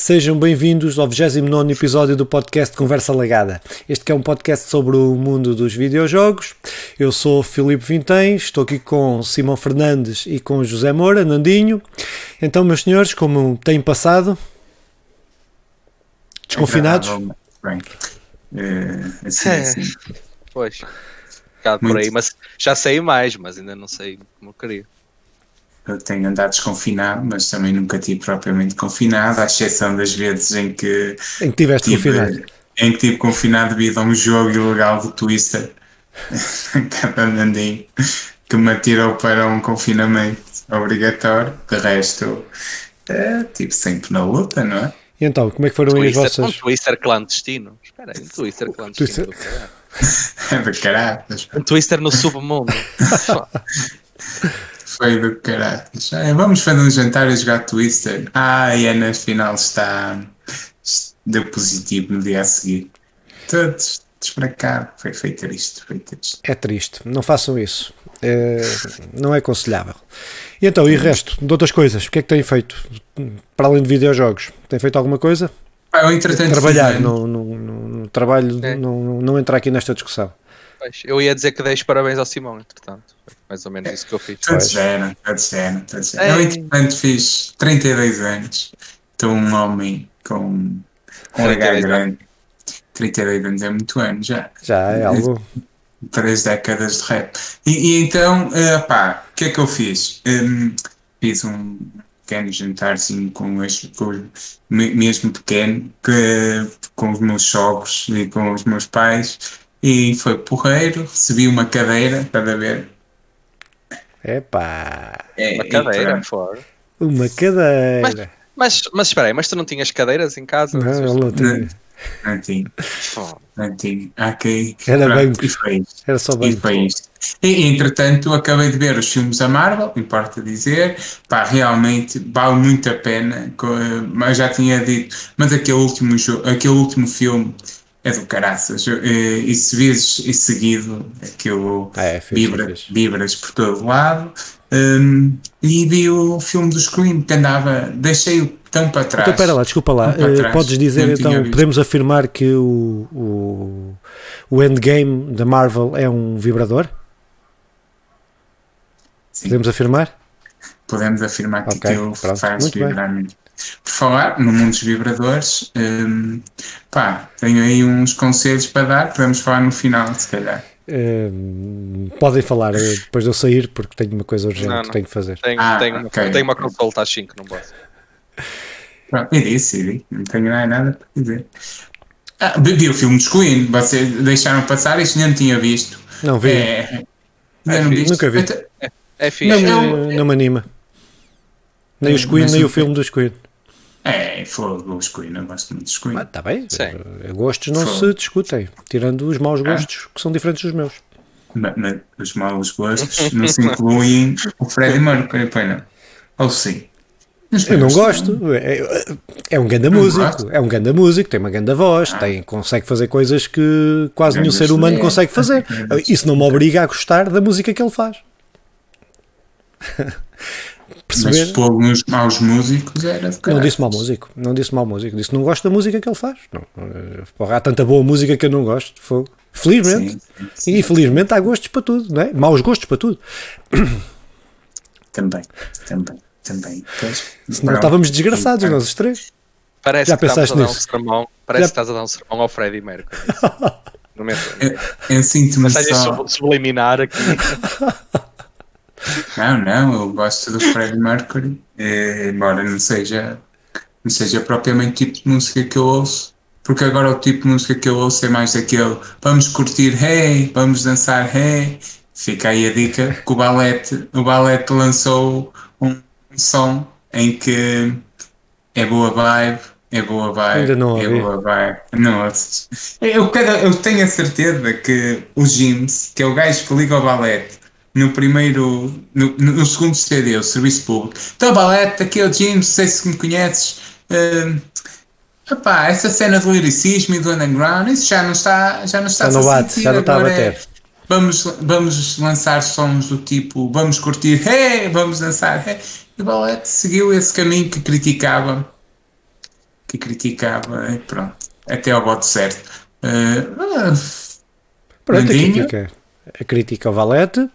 Sejam bem-vindos ao 29 episódio do podcast Conversa Legada. Este que é um podcast sobre o mundo dos videojogos. Eu sou Filipe Vintém, estou aqui com Simão Fernandes e com José Moura, Nandinho. Então, meus senhores, como têm passado? Desconfinados? Bem, é, assim, É. assim. Pois, por aí, mas já sei mais, mas ainda não sei como eu queria. Eu tenho andado desconfinado, mas também nunca tive propriamente confinado, à exceção das vezes em que Em que tiveste tive, confinado? em que tive confinado devido a um jogo ilegal do Twister, cada andandinho, que me atirou para um confinamento obrigatório. De resto, é, tipo sempre na luta, não é? E então, como é que foram aí as Twister, um vossas... Twister clandestino. Espera aí, um Twister clandestino. Twister- caralho. É de caraças. Um Twister no submundo. Foi do caraças. Ah, vamos fazer um jantar e jogar Twister. Ah, e a na final está. Deu positivo no dia a seguir. Todos desbracados. Foi feito isto, foi triste. É triste, não façam isso. É, não é aconselhável. E então, e o resto de outras coisas? O que é que têm feito? Para além de videojogos, têm feito alguma coisa? Ah, eu, entretanto, Trabalhar, fiz- no, no, no- no trabalho, É. não, não, não entrar aqui nesta discussão. Eu ia dizer que deixo parabéns ao Simão, entretanto. Mais ou menos isso que eu fiz. Todos eram, todos eram, todos eram. Eu, entretanto, fiz 32 anos. Estou um homem com, com um 32 H grande. 32 anos é muito ano já. Já é algo. três décadas de rap. E, e então, eh, pá, o que é que eu fiz? Hum, fiz um pequeno jantarzinho com, este, com me- mesmo pequeno, que, com os meus sogros e com os meus pais, e foi porreiro, recebi uma cadeira, estás a ver? Epá, É, Uma cadeira, pronto. fora. uma cadeira. Mas, mas espera aí, mas tu não tinhas cadeiras em casa? Não, ele não tinha. Não tinha, não tinha. Ok, Era pronto, banco. e foi isto. Era só E bem. foi isto. E, entretanto, acabei de ver os filmes da Marvel, importa dizer, pá, realmente vale muito a pena, co- mas já tinha dito, mas aquele último, jo- aquele último filme é do caraças, eh, e se vezes e seguido, aquilo Ah, é, fixe, vibra, fixe. vibras por todo lado, hum, e vi o filme do Scream, que andava, deixei-o tão para trás. Então, espera lá, desculpa lá. Eh, trás. podes dizer então, podemos afirmar que o, o, o endgame da Marvel é um vibrador? Sim. Podemos afirmar? podemos afirmar que Ok, aquilo pronto, faz vibrar muito. Por falar no mundo dos vibradores, hum, pá, tenho aí uns conselhos para dar, podemos falar no final, se calhar. Eh, podem falar eh, depois de eu sair, porque tenho uma coisa urgente Não, que não. tenho que fazer. Tenho, Ah, tenho, ok. tenho uma consulta às 5, não posso. Pronto, e disse, disse, não tenho nada para dizer. Ah, vi o filme dos Queen, vocês deixaram passar, isto nem tinha visto. Não vi, É, ainda não fixe. viste? Nunca vi. Então, É fixe. não, me, eu- não me anima. Nem os Queen, nem o o filme dos Queen. É, fogo, os Queen, eu gosto muito dos Queen. Ah, tá bem. Sim. Eh, Gostos não Fogo. se discutem, tirando os maus gostos que são diferentes dos meus. Ma- ma- os maus gostos não se incluem o Freddie Mercury, pois não? Ou sim? Eu não gosto. É, é um ganda Não músico. gosto? É um ganda músico, tem uma ganda voz, Ah. tem, consegue fazer coisas que quase nenhum ser humano ideias. consegue fazer. Isso não me obriga a gostar da música que ele faz. Mas Perceber? pôr nos maus músicos era Não disse mau músico, não disse mau músico, disse não gosto da música que ele faz. Não, eh, porra, há tanta boa música que eu não gosto. Fogo. Felizmente. Sim, sim, sim. E infelizmente há gostos para tudo, não é? Maus gostos para tudo. Também, também, também. Pois, Senão estávamos desgraçados, nós os três. Parece Já que pensaste a dar um nisso? sermão. Parece Já- que estás a dar um sermão ao Freddie Mercury. No momento. Eu, eu sinto-me só... sub- subliminar aqui. Não, não, eu gosto do Freddie Mercury, eh, embora não seja, não seja propriamente o tipo de música que eu ouço, porque agora o tipo de música que eu ouço é mais aquele vamos curtir, hey, vamos dançar, hey. Fica aí a dica que o Balete, o Balete lançou um som em que é boa vibe, é boa vibe, Ainda não é ouvi. boa vibe. Não. Eu, eu tenho a certeza que o James, que é o gajo que liga ao balete, no primeiro, no, no segundo CD, o Serviço Público. Então, balete, aqui é o James, não sei se me conheces. Epá, essa cena do liricismo e do underground, isso já não está, já não está Já não bate, já não está a é- bater. Vamos, vamos lançar sons do tipo, vamos curtir, hey, vamos dançar, hey. E o Balete seguiu esse caminho que criticava que criticava, e pronto, até ao voto certo. Uh, Pronto, Mandinha. fica a crítica ao Valete.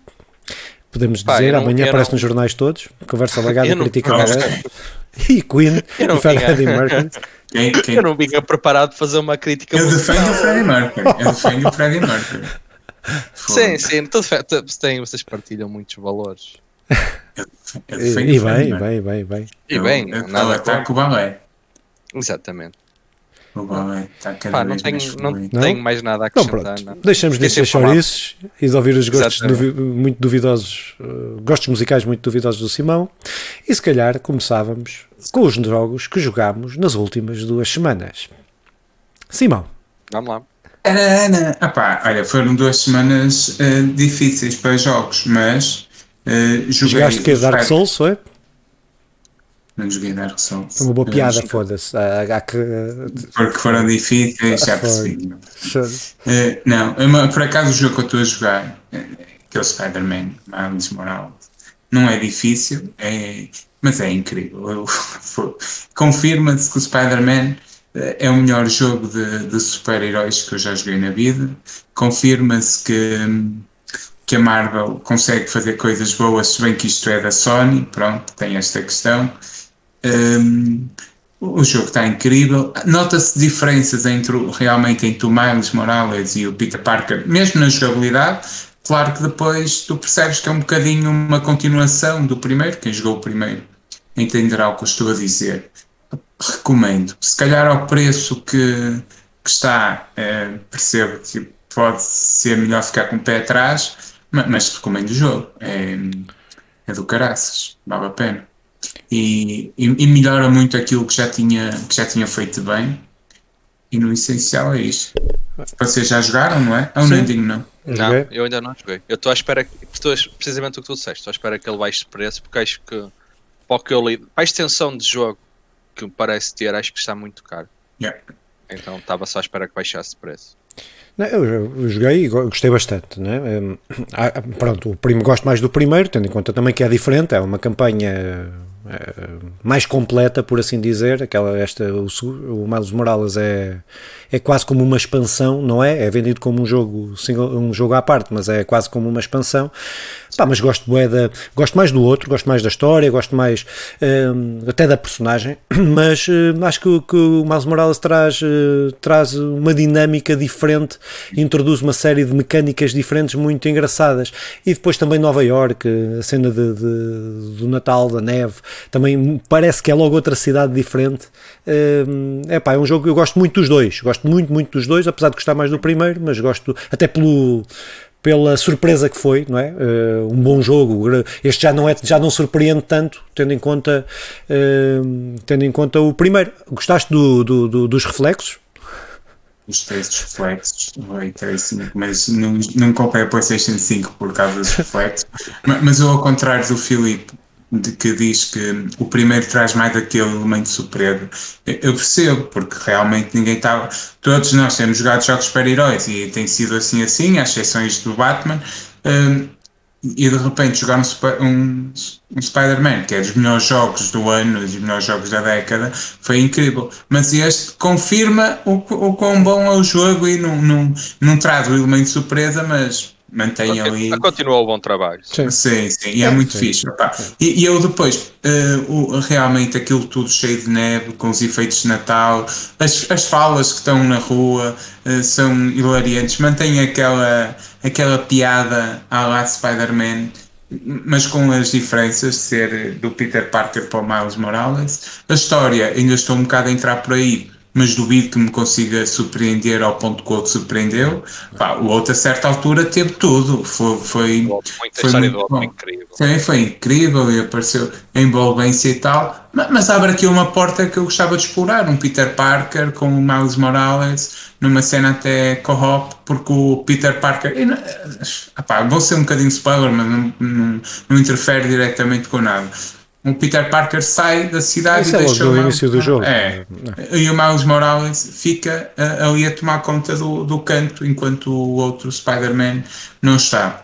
Podemos Pá, dizer, eu não- amanhã eu aparece não- nos jornais todos. Conversa legada, Eu crítica ao não. E Queen, Eu não e Freddie vinha. Mercury. quem, quem, Eu não vinha preparado para fazer uma crítica eu defendo o. Freddie Mercury. Eu defendo o Freddie Mercury. Sim, sim, tem, vocês partilham muitos valores. Eu E, defendo e bem, Mercury. bem, bem, bem. E Eu- bem, eu, nada eu ataco o balé. Exatamente. Está cada Pá, não vez mais tenho, não fluido. Não? tenho mais nada a acrescentar. pronto, não. deixamos de ser chouriços e de ouvir os gostos duvi- muito duvidosos, eh, gostos musicais muito duvidosos do Simão. E se calhar começávamos com os jogos que jogámos nas últimas duas semanas. Simão, Vamos lá. Tarana! Ah pá, olha, foram duas semanas eh, difíceis para jogos, mas eh, joguei. jogaste que é o Dark Souls, foi? Não joguei Dark Souls. Foi uma boa Eh, piada, foda-se. Há que- Porque foram difíceis, já percebi. Eh, não, é uma- por acaso o jogo que eu estou a jogar, eh, que é o Spider-Man, Miles Morales, não é difícil, é, mas é incrível. Confirma-se que o Spider-Man eh, é o melhor jogo de, de super-heróis que eu já joguei na vida. Confirma-se que, que a Marvel consegue fazer coisas boas, se bem que isto é da Sony, pronto, tem esta questão. Hum, o jogo está incrível. Nota-se diferenças entre realmente entre o Miles Morales e o Peter Parker, mesmo na jogabilidade. Claro que depois tu percebes que é um bocadinho uma continuação do primeiro. Quem jogou o primeiro entenderá o que eu estou a dizer. Recomendo. Se calhar ao preço que, que está, eh, percebo que pode ser melhor ficar com o pé atrás, ma- mas, recomendo o jogo. É, é do caraças, vale a pena e, e, e melhora muito aquilo que já tinha, que já tinha feito bem. E no essencial é isto. Vocês já jogaram, não é? É um Sim. ending, não. Eu Não, joguei. eu ainda não joguei. Eu estou à espera, que- estou precisamente o que tu disseste, estou à espera que ele baixe de preço, porque acho que, para o que eu li, para a extensão de jogo que me parece ter, acho que está muito caro. Yeah. Então estava só à espera que baixasse de preço. Não, eu, eu joguei e go- gostei bastante. Né? Hum, ah, pronto, o primo, gosto mais do primeiro, tendo em conta também que é diferente, é uma campanha mais completa, por assim dizer. Aquela, esta, o, o Miles Morales é, é quase como uma expansão, não é? É vendido como um jogo, single, um jogo à parte, mas é quase como uma expansão. Pá, mas gosto, bué da, gosto mais do outro, gosto mais da história, gosto mais hum, até da personagem, mas hum, acho que, que o Miles Morales traz, eh, traz uma dinâmica diferente, introduz uma série de mecânicas diferentes muito engraçadas. E depois também Nova York, a cena de, de- do Natal, da neve, também parece que é logo outra cidade diferente. Hum, é pá, é um jogo que eu gosto muito dos dois, gosto muito, muito dos dois, apesar de gostar mais do primeiro, mas gosto até pelo pela surpresa que foi, não é? Eh, um bom jogo. Este já não é, já não surpreende tanto, tendo em conta, eh, tendo em conta o primeiro. Gostaste do, do- do- dos reflexos? Gostei dos reflexos Tracing, mas não, não comprei a PlayStation 5 por causa dos reflexos. Ma- mas eu, ao contrário do Filipe, de que diz que o primeiro traz mais aquele elemento surpresa, eu percebo, porque realmente ninguém estava. Todos nós temos jogado jogos super-heróis e tem sido assim assim, às exceções do Batman. hum, e de repente jogar um, um, um Spider-Man, que é dos melhores jogos do ano, dos melhores jogos da década, foi incrível. Mas este confirma o, o quão bom é o jogo e não, não, não traz o elemento de surpresa, mas mantém ali. Continua, o bom trabalho. Sim. Sim, sim, e é, muito sim. fixe. E, e eu depois, eh, o- realmente aquilo tudo cheio de neve, com os efeitos de Natal, as, as falas que estão na rua eh, são hilariantes, mantém aquela, aquela piada à la Spider-Man, mas com as diferenças de ser do Peter Parker para o Miles Morales. A história, ainda estou um bocado a entrar por aí. Mas duvido que me consiga surpreender ao ponto que o outro surpreendeu. Pá, o outro, a certa altura, teve tudo. Foi, foi, foi muito bom. incrível. Sim, foi incrível e apareceu a envolvência e tal. Ma- Mas, abre aqui uma porta que eu gostava de explorar: um Peter Parker com o Miles Morales, numa cena até co-op, porque o Peter Parker. e não- Epá, vou ser um bocadinho spoiler, mas não, não, não interfere diretamente com nada. O Peter Parker sai da cidade Isso e é logo deixa no o Miles- início do jogo. É. E o Miles Morales fica ah, ali a tomar conta do, do canto enquanto o outro Spider-Man não está.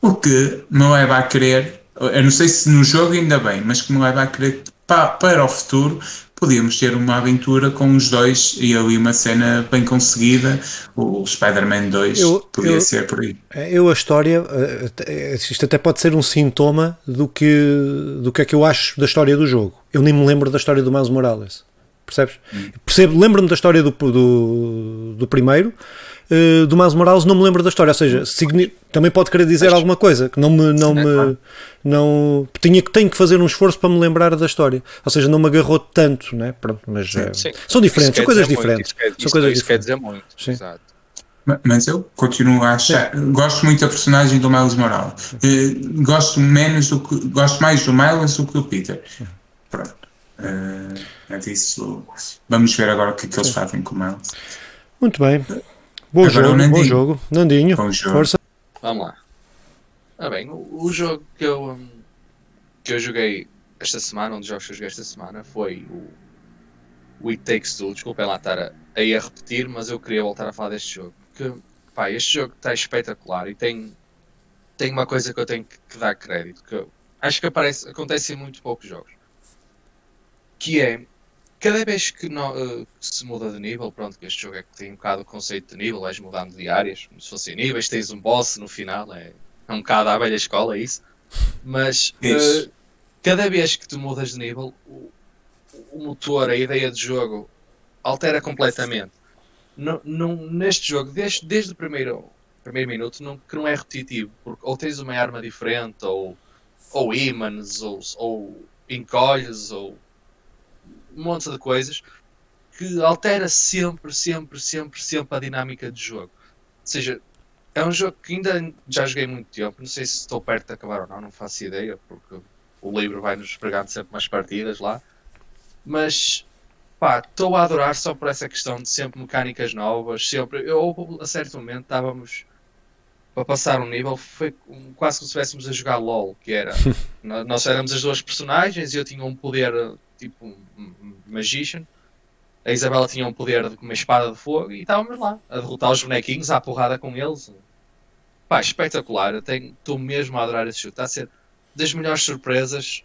O que me leva a querer, eu não sei se no jogo ainda bem, mas que me leva a querer pa- para o futuro podíamos ter uma aventura com os dois e ali uma cena bem conseguida. O Spider-Man 2 Eu- podia eu- ser por aí. Eu, a história, eh, eh, isto até pode ser um sintoma do que, do que é que eu acho da história do jogo. Eu nem me lembro da história do Miles Morales. Percebes? Percebo, lembro-me da história do, do, do primeiro, eh, do Miles Morales não me lembro da história. Ou seja, signi- também pode querer dizer alguma coisa que não me. Não Sim, é me claro. não, tinha, que- tenho que fazer um esforço para me lembrar da história. Ou seja, não me agarrou tanto, né? Pronto, mas eh, Sim. são diferentes, são coisas muito, diferentes. Isso, quer, São isso- coisas isso quer diferentes. dizer muito. Sim. Exato. Ma- Mas eu continuo a achar. Gosto muito da personagem do Miles Morales. Eh, gosto menos do que. Gosto mais do Miles do que do Peter. Pronto. Eh, é disso. Vamos ver agora o que é que eles fazem com o Miles. Muito bem. Bom Agora o jogo, bom Nandinho. jogo. Nandinho, Bom jogo. força. Vamos lá. Ah, bem, o, o jogo que eu, hum, que eu joguei esta semana, um dos jogos que eu joguei esta semana, foi o, o It Takes Two. Desculpem lá estar a, a ir a repetir, mas eu queria voltar a falar deste jogo. Porque, pá, este jogo está espetacular e tem, tem uma coisa que eu tenho que, que dar crédito, que eu acho que aparece, acontece em muito poucos jogos. Que é, cada vez que, no- eh, que se muda de nível, pronto, que este jogo é que tem um bocado o conceito de nível, vais mudando de áreas, como se fossem níveis, tens um boss no final, é, é um bocado à velha escola isso. Mas Isso. eh, cada vez que tu mudas de nível, o, o motor, a ideia de jogo altera completamente. Não, não- neste jogo, desde, desde o primeiro, primeiro minuto, não, que não é repetitivo, porque ou tens uma arma diferente, ou, ou ímãs, ou, ou encolhes, ou um monte de coisas que altera sempre, sempre, sempre, sempre a dinâmica de jogo. Ou seja, é um jogo que ainda já joguei muito tempo, não sei se estou perto de acabar ou não, não faço ideia, porque o livro vai-nos pregando sempre umas partidas lá. Mas pá, estou a adorar só por essa questão de sempre mecânicas novas, sempre. Eu a certo momento estávamos para passar um nível, foi quase como se estivéssemos a jogar LOL, que era. nó- nós éramos as duas personagens e eu tinha um poder tipo um, um magician. A Isabela tinha um poder de uma espada de fogo e estávamos lá a derrotar os bonequinhos à porrada com eles. Pá, espetacular. Eu tenho- Estou mesmo a adorar esse jogo. Está a ser das melhores surpresas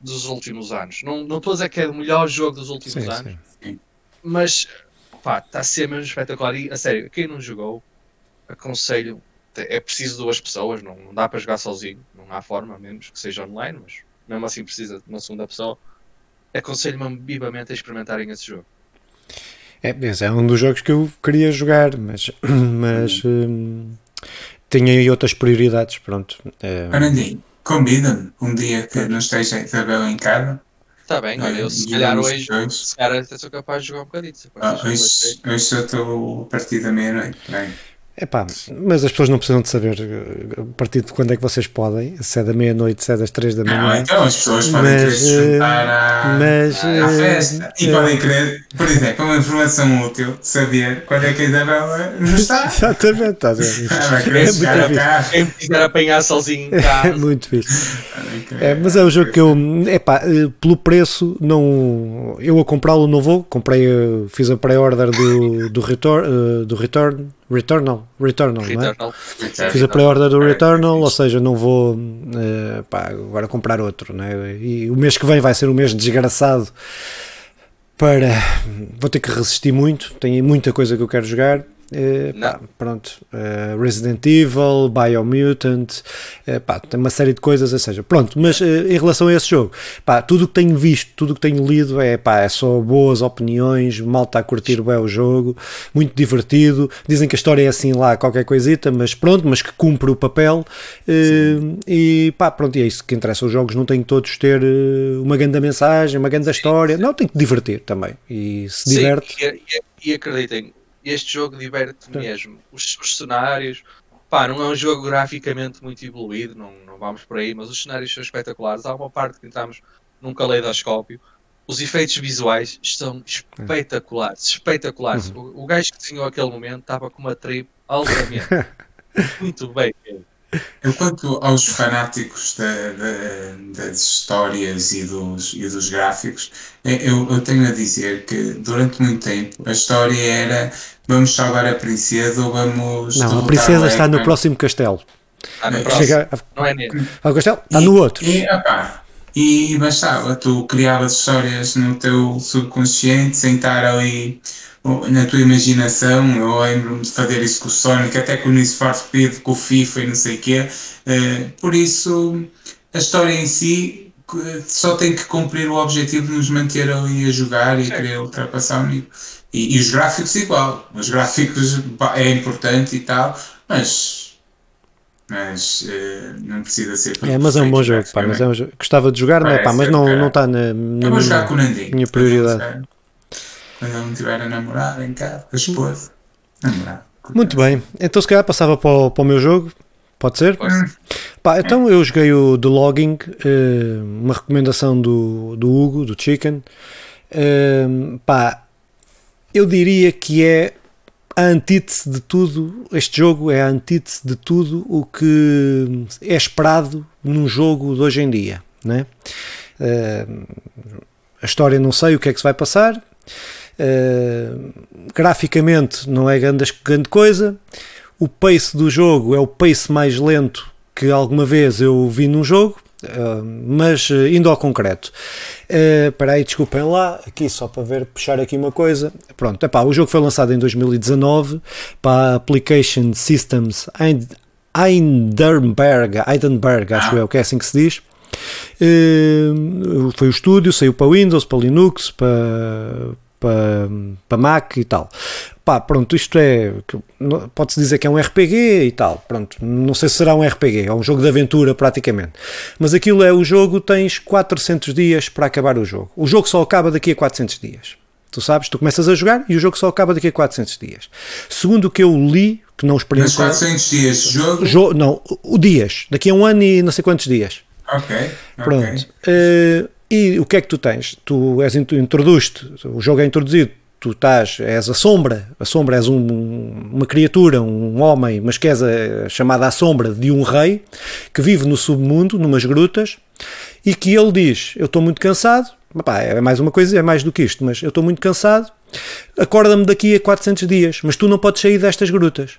dos últimos anos. Não não estou a dizer que é o melhor jogo dos últimos Sim, anos, sim. mas pá, está a ser mesmo espetacular. E a sério, quem não jogou, aconselho. É preciso duas pessoas, não, não dá para jogar sozinho, não há forma, a menos que seja online, mas mesmo assim precisa de uma segunda pessoa. Aconselho-me vivamente a experimentarem esse jogo. É, é um dos jogos que eu queria jogar, mas, mas hum, tinha aí outras prioridades. Pronto. É, Arandinho, convida-me um dia que não esteja a Isabela em casa. Está bem, olha, eu se calhar hoje, se calhar até sou capaz de jogar um bocadinho. Ah, hoje, hoje eu estou a partir da meia-noite. Bem, epá, mas as pessoas não precisam de saber eh, a partir de quando é que vocês podem, se é da meia-noite, se é das três da Não, manhã. então as pessoas podem Mas, querer se juntar eh, à, mas, à eh, festa e podem querer, por exemplo, uma informação útil, saber quando é que a Isabela não está. Exatamente, estás a ver? Ah, vai É querer muito chegar ao carro. Me quiser apanhar sozinho em É casa. muito fixe. É, mas é um jogo que eu, epá, eh, pelo preço, não, eu a comprá-lo não vou. Comprei, fiz a pré-order do, do, retor, do Return, Returnal, Returnal, não é? Returnal. Fiz a pré-order do É, Returnal, é ou seja, não vou eh, pá, agora comprar outro. Né? E o mês que vem vai ser um mês desgraçado para. Vou ter que resistir muito, tenho muita coisa que eu quero jogar. Eh, pá, pronto, eh, Resident Evil, Biomutant, pá, tem uma série de coisas, ou seja, pronto, mas em relação a esse jogo, pá, tudo o que tenho visto, tudo o que tenho lido é, pá, é só boas opiniões, mal está a curtir bem o jogo, muito divertido, dizem que a história é assim lá, qualquer coisita, mas pronto, mas que cumpre o papel, e pá, pronto, e é isso que interessa, os jogos não têm que todos ter uma grande mensagem, uma grande história, não, tem que divertir também, e se Sim, diverte, E, e- e acreditem, este jogo diverte mesmo. Os, os cenários, pá, não é um jogo graficamente muito evoluído, não, não vamos por aí, mas os cenários são espetaculares. Há uma parte que entramos num caleidoscópio. Os efeitos visuais estão espetaculares, espetaculares. Uhum. O, o gajo que desenhou aquele momento estava com uma trip altamente. muito bem. Eu, quanto aos fanáticos da- da- das histórias e dos, e dos gráficos, eh, eu, eu tenho a dizer que durante muito tempo a história era vamos salvar a princesa ou vamos. não, a princesa o está no próximo castelo, Está no É, próximo, chega não é nele. ao castelo, está E- no outro, E, opá, e bastava, tu criavas histórias no teu subconsciente sem estar ali na tua imaginação. Eu lembro-me de fazer isso com o Sonic, até com o Need for Speed, com o FIFA e não sei o quê. Uh, por isso, a história em si só tem que cumprir o objetivo de nos manter ali a jogar e querer ultrapassar o nível. E, e, os gráficos igual. Os gráficos é importante e tal, mas mas uh, não precisa ser É, mas é um bom jogo, pá, mas é um jogo. Gostava de jogar, Parece, né, pá, mas não, não está na, na minha, jogar com o minha prioridade. Quando ele não tiver a namorar em casa, a esposa, namorar. Muito bem, então se calhar passava para o, para o meu jogo, pode ser? Pode. Pá, então eu joguei o The Logging, uh, uma recomendação do, do Hugo, do Chicken. Uh, pá, eu diria que é a antítese de tudo, este jogo é a antítese de tudo o que é esperado num jogo de hoje em dia. Né? Uh, a história não sei o que é que se vai passar, uh, graficamente não é grande, grande coisa, o pace do jogo é o pace mais lento que alguma vez eu vi num jogo, Uh, mas uh, indo ao concreto, uh, espera aí, desculpem lá, aqui só para ver, puxar aqui uma coisa. Pronto, epá, o jogo foi lançado em 2019 para a Application Systems Heidenberg, Heidenberg acho eu que é assim que se diz. Uh, foi o estúdio, saiu para Windows, para Linux, para, para, para Mac e tal pá, pronto, isto é, pode-se dizer que é um RPG e tal, pronto, não sei se será um RPG, é um jogo de aventura praticamente, mas aquilo é, o jogo tens 400 dias para acabar o jogo, o jogo só acaba daqui a 400 dias, tu sabes, tu começas a jogar e o jogo só acaba daqui a 400 dias, segundo o que eu li, que não experienciei... Mas 400 dias de jogo? Jo não, o dias, daqui a um ano e não sei quantos dias. Ok, Pronto. Okay. Uh, e o que é que tu tens? Tu és introduziste, o jogo é introduzido tu estás, és a sombra, a sombra és um, uma criatura, um homem, mas que és a, chamada a sombra de um rei que vive no submundo, numas grutas, e que ele diz: Eu estou muito cansado, Epá, é mais uma coisa, é mais do que isto, mas eu estou muito cansado, acorda-me daqui a 400 dias, mas tu não podes sair destas grutas.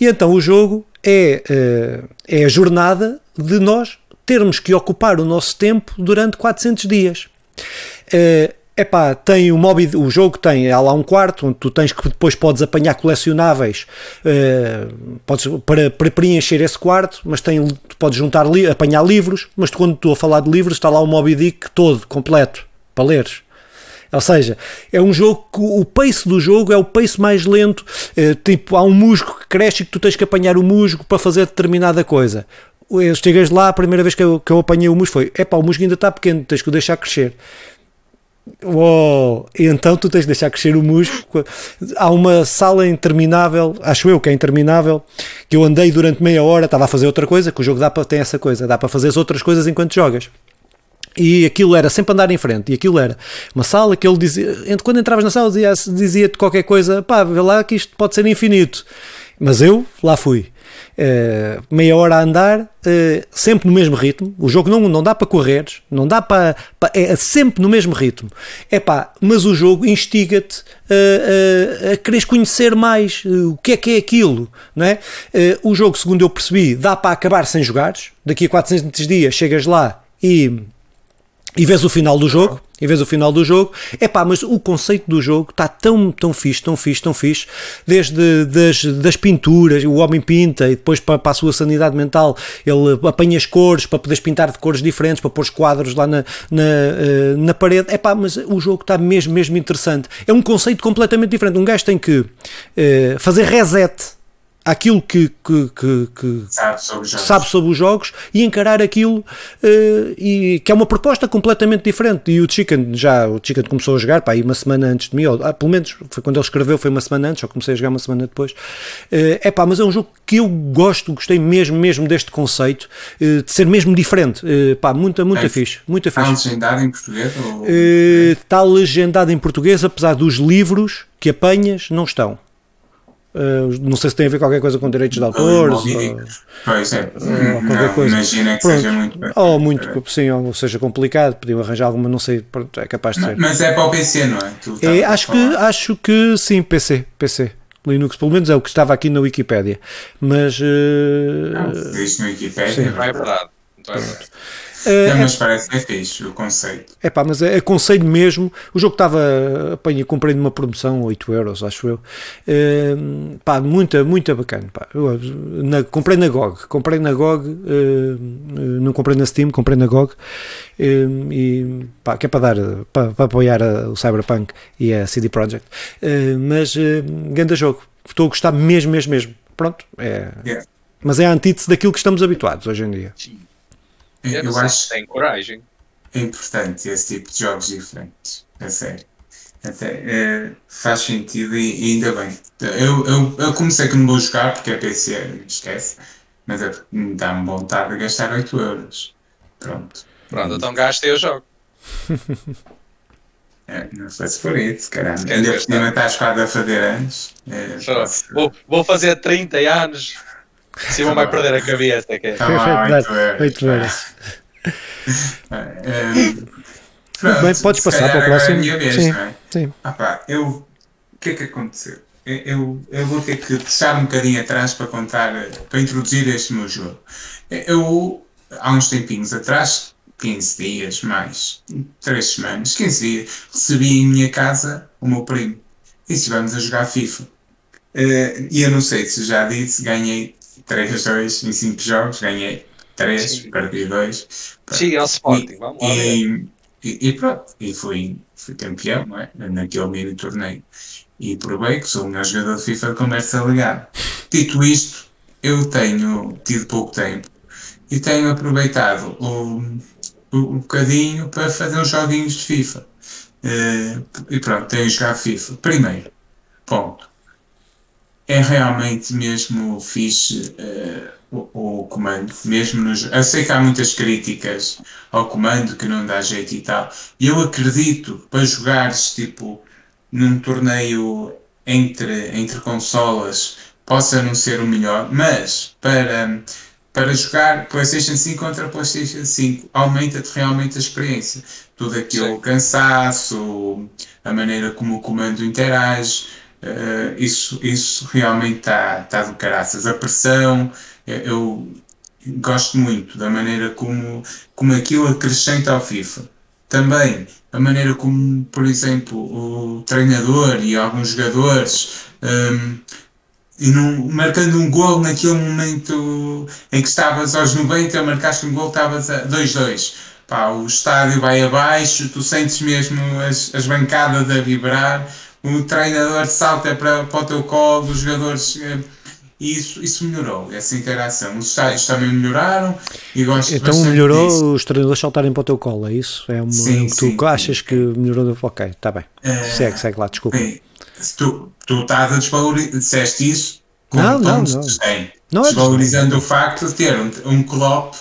E então o jogo é, eh, é a jornada de nós termos que ocupar o nosso tempo durante 400 dias. Eh, Epá, tem o mob, o jogo tem há lá um quarto onde tu tens que depois podes apanhar colecionáveis uh, podes, para, para, preencher esse quarto, mas tem, tu podes juntar li, apanhar livros, mas tu, quando estou a falar de livros está lá o Moby Dick todo, completo, para leres. Ou seja, é um jogo que o pace do jogo é o pace mais lento. Uh, tipo, há um musgo que cresce e que tu tens que apanhar o musgo para fazer determinada coisa. Eu chegas lá, a primeira vez que eu, que eu apanhei o musgo foi: epá, o musgo ainda está pequeno, tens que o deixar crescer. Uou, então tu tens de deixar crescer o musgo. Há uma sala interminável, acho eu que é interminável, que eu andei durante meia hora, estava a fazer outra coisa, que o jogo dá para ter essa coisa, dá para fazer as outras coisas enquanto jogas. E aquilo era sempre andar em frente, e aquilo era uma sala que ele dizia, quando entravas na sala dizia-te dizia qualquer coisa, pá, vê lá que isto pode ser infinito. Mas eu lá fui. Uh, meia hora a andar, uh, sempre no mesmo ritmo. O jogo não, não dá para correr, não dá para, para. É sempre no mesmo ritmo. É pá, mas o jogo instiga-te uh, a quereres conhecer mais o que é que é aquilo, não é? o jogo, segundo eu percebi, dá para acabar sem jogares. Daqui a 400 dias chegas lá e e vês o final do jogo, e vês o final do jogo, é pá, mas o conceito do jogo está tão, tão fixe, tão fixe, tão fixe, desde das, das pinturas, o homem pinta e depois para, para a sua sanidade mental. Ele apanha as cores para poderes pintar de cores diferentes, para pôr os quadros lá na, na, eh, na parede, é pá, mas o jogo está mesmo, mesmo interessante. É um conceito completamente diferente. Um gajo tem que uh, fazer reset aquilo que, que, que, que sabe, sobre sabe, sobre os jogos e encarar aquilo uh, e que é uma proposta completamente diferente. E o Chicken já o Chicken começou a jogar pá, aí uma semana antes de mim ou, ah, pelo menos foi quando ele escreveu foi uma semana antes ou comecei a jogar uma semana depois. Uh, é pá, mas é um jogo que eu gosto gostei mesmo mesmo deste conceito uh, de ser mesmo diferente. Pá, muita, muita é, fixe muita está legendado em português? Ou... está legendado em português apesar dos livros que apanhas não estão Uh, não sei se tem a ver qualquer coisa com direitos de autor. Ou, pois é, ou qualquer não, coisa. Imagina que pronto. seja muito. Ou muito, sim, ou seja complicado, podiam arranjar alguma, não sei, pronto, é capaz de ser. Mas é para o PC, não é? é acho, que, acho que sim, PC, PC. Linux, pelo menos é o que estava aqui na Wikipedia. Mas. Uh, não, se diz na é verdade. Não é verdade. Não, é- mas parece que é fixe o conceito. É pá, mas é aconselho mesmo. O jogo estava, apanhei, comprei numa promoção, 8 euros, acho eu. Eh, pá, muita, muito bacana. Pá. Eu, na- comprei na GOG, comprei na GOG, eh, não comprei na Steam, comprei na GOG. eh, e pá, que é para dar, para, para apoiar a- o Cyberpunk e a CD Projekt. Mas, grande jogo. Estou a gostar mesmo, mesmo, mesmo. Pronto, é. Yeah. Mas é a antítese daquilo que estamos habituados hoje em dia. Eu, Eu, acho se tem coragem. é importante esse tipo de jogos diferentes. A sério. Até, é, faz sentido e, e ainda bem. Eu, eu, eu comecei que não vou jogar porque é PC, esquece. Mas é dá-me vontade de gastar 8 euros. Pronto. Pronto, então gastei o jogo. É, não sei se por isso, caramba. Ainda por cima estás quase a fazer anos. É, Vou, vou fazer 30 anos. Simão vai perder a cabeça. Que é. Tá lá, Dar 8 euros. oito euros. É, é, bem, podes se passar para o é próximo. minha vez, Sim. não é? Sim. Ah pá, eu. O que é que aconteceu? Eu, eu, vou ter que deixar um bocadinho atrás para contar, para introduzir este meu jogo. Eu, há uns tempinhos atrás, 15 dias mais, 3 semanas, 15 dias, recebi em minha casa o meu primo e estivemos a jogar FIFA. Eh, e eu não sei se já disse, ganhei 3-2 em 5 jogos, ganhei 3, Sim. perdi 2. Sim, é o Sporting. Vamos lá. E, e, e pronto, e fui, fui campeão não é? naquele mini torneio. E provei que sou o melhor jogador de FIFA de conversa ligada. Dito isto, eu tenho tido pouco tempo e tenho aproveitado o, o, um bocadinho para fazer uns joguinhos de FIFA. Eh, e pronto, tenho jogado FIFA. Primeiro, ponto. É realmente mesmo fixe eh, o, o comando, mesmo nos. Eu sei que há muitas críticas ao comando que não dá jeito e tal. E eu acredito para jogares tipo num torneio entre, entre consolas possa não ser o melhor, mas para, para jogar PlayStation 5 contra PlayStation 5 aumenta-te realmente a experiência. Tudo aquilo, Sim. o cansaço, a maneira como o comando interage, eh, isso, isso realmente está tá do caraças. A pressão, eu, eu gosto muito da maneira como, como aquilo acrescenta ao FIFA. Também a maneira como, por exemplo, o treinador e alguns jogadores hum, e num, marcando um gol naquele momento em que estavas aos 90, marcaste um gol, estavas a 2-2. Pá, o estádio vai abaixo, tu sentes mesmo as, as bancadas a vibrar, o treinador salta para, para o teu colo, os jogadores. eh, E isso, isso melhorou, essa interação. Os estádios também melhoraram e gosto Então melhorou disso. os treinadores saltarem para o teu colo, é isso? É uma, Sim, que tu sim, achas sim. que melhorou? Ok, está bem. Eh, Segue, segue lá, desculpa. Bem, se tu, tu estás a desvalorizar, disseste isso com Não, tons não. de desdém, Não é desvalorizando o facto de ter um, um Klopp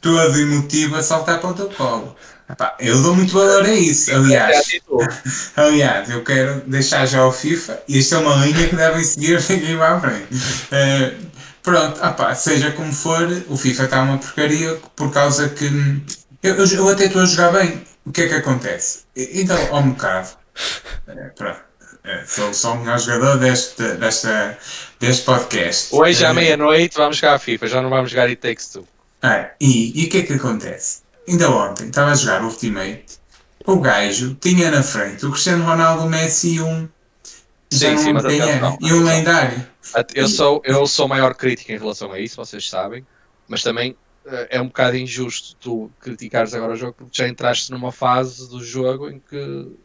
todo emotivo a saltar para o teu colo. Epá, eu dou muito valor a isso, É aliás. Aliás, eu quero deixar já o FIFA e isto é uma linha que devem seguir daqui para a frente. Eh, pronto, ah pá, seja como for, o FIFA está uma porcaria por causa que hum, eu, eu, eu até estou a jogar bem. O que é que acontece? Então, ao um bocado, eh, pronto, eh, sou só o melhor jogador deste, desta, deste podcast. Hoje à meia-noite vamos jogar a FIFA, já não vamos jogar It Takes Two. ah, e, e o que é que acontece? Ainda ontem estava a jogar Ultimate, o gajo tinha na frente o Cristiano Ronaldo, o Messi e um. Sim, não sim, mas atenção, era. E um lendário. Eu sou, eu sou maior crítico em relação a isso, vocês sabem, mas também eh, é um bocado injusto tu criticares agora o jogo porque já entraste numa fase do jogo em que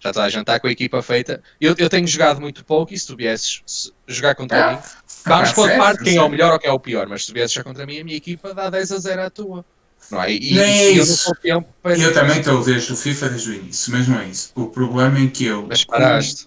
já está a jantar com a equipa feita. Eu, eu tenho jogado muito pouco e se tu viesses se- jogar contra mim, vamos Ah, pôr de parte quem é o melhor ou quem é o pior, mas se tu viesses já contra mim, a minha equipa dá 10 a 0 à tua. Não é? E, Nem e é eu não isso. sou tempo para eu também estou desde o FIFA desde o início, mas não é isso. O problema é que eu. Mas paraste.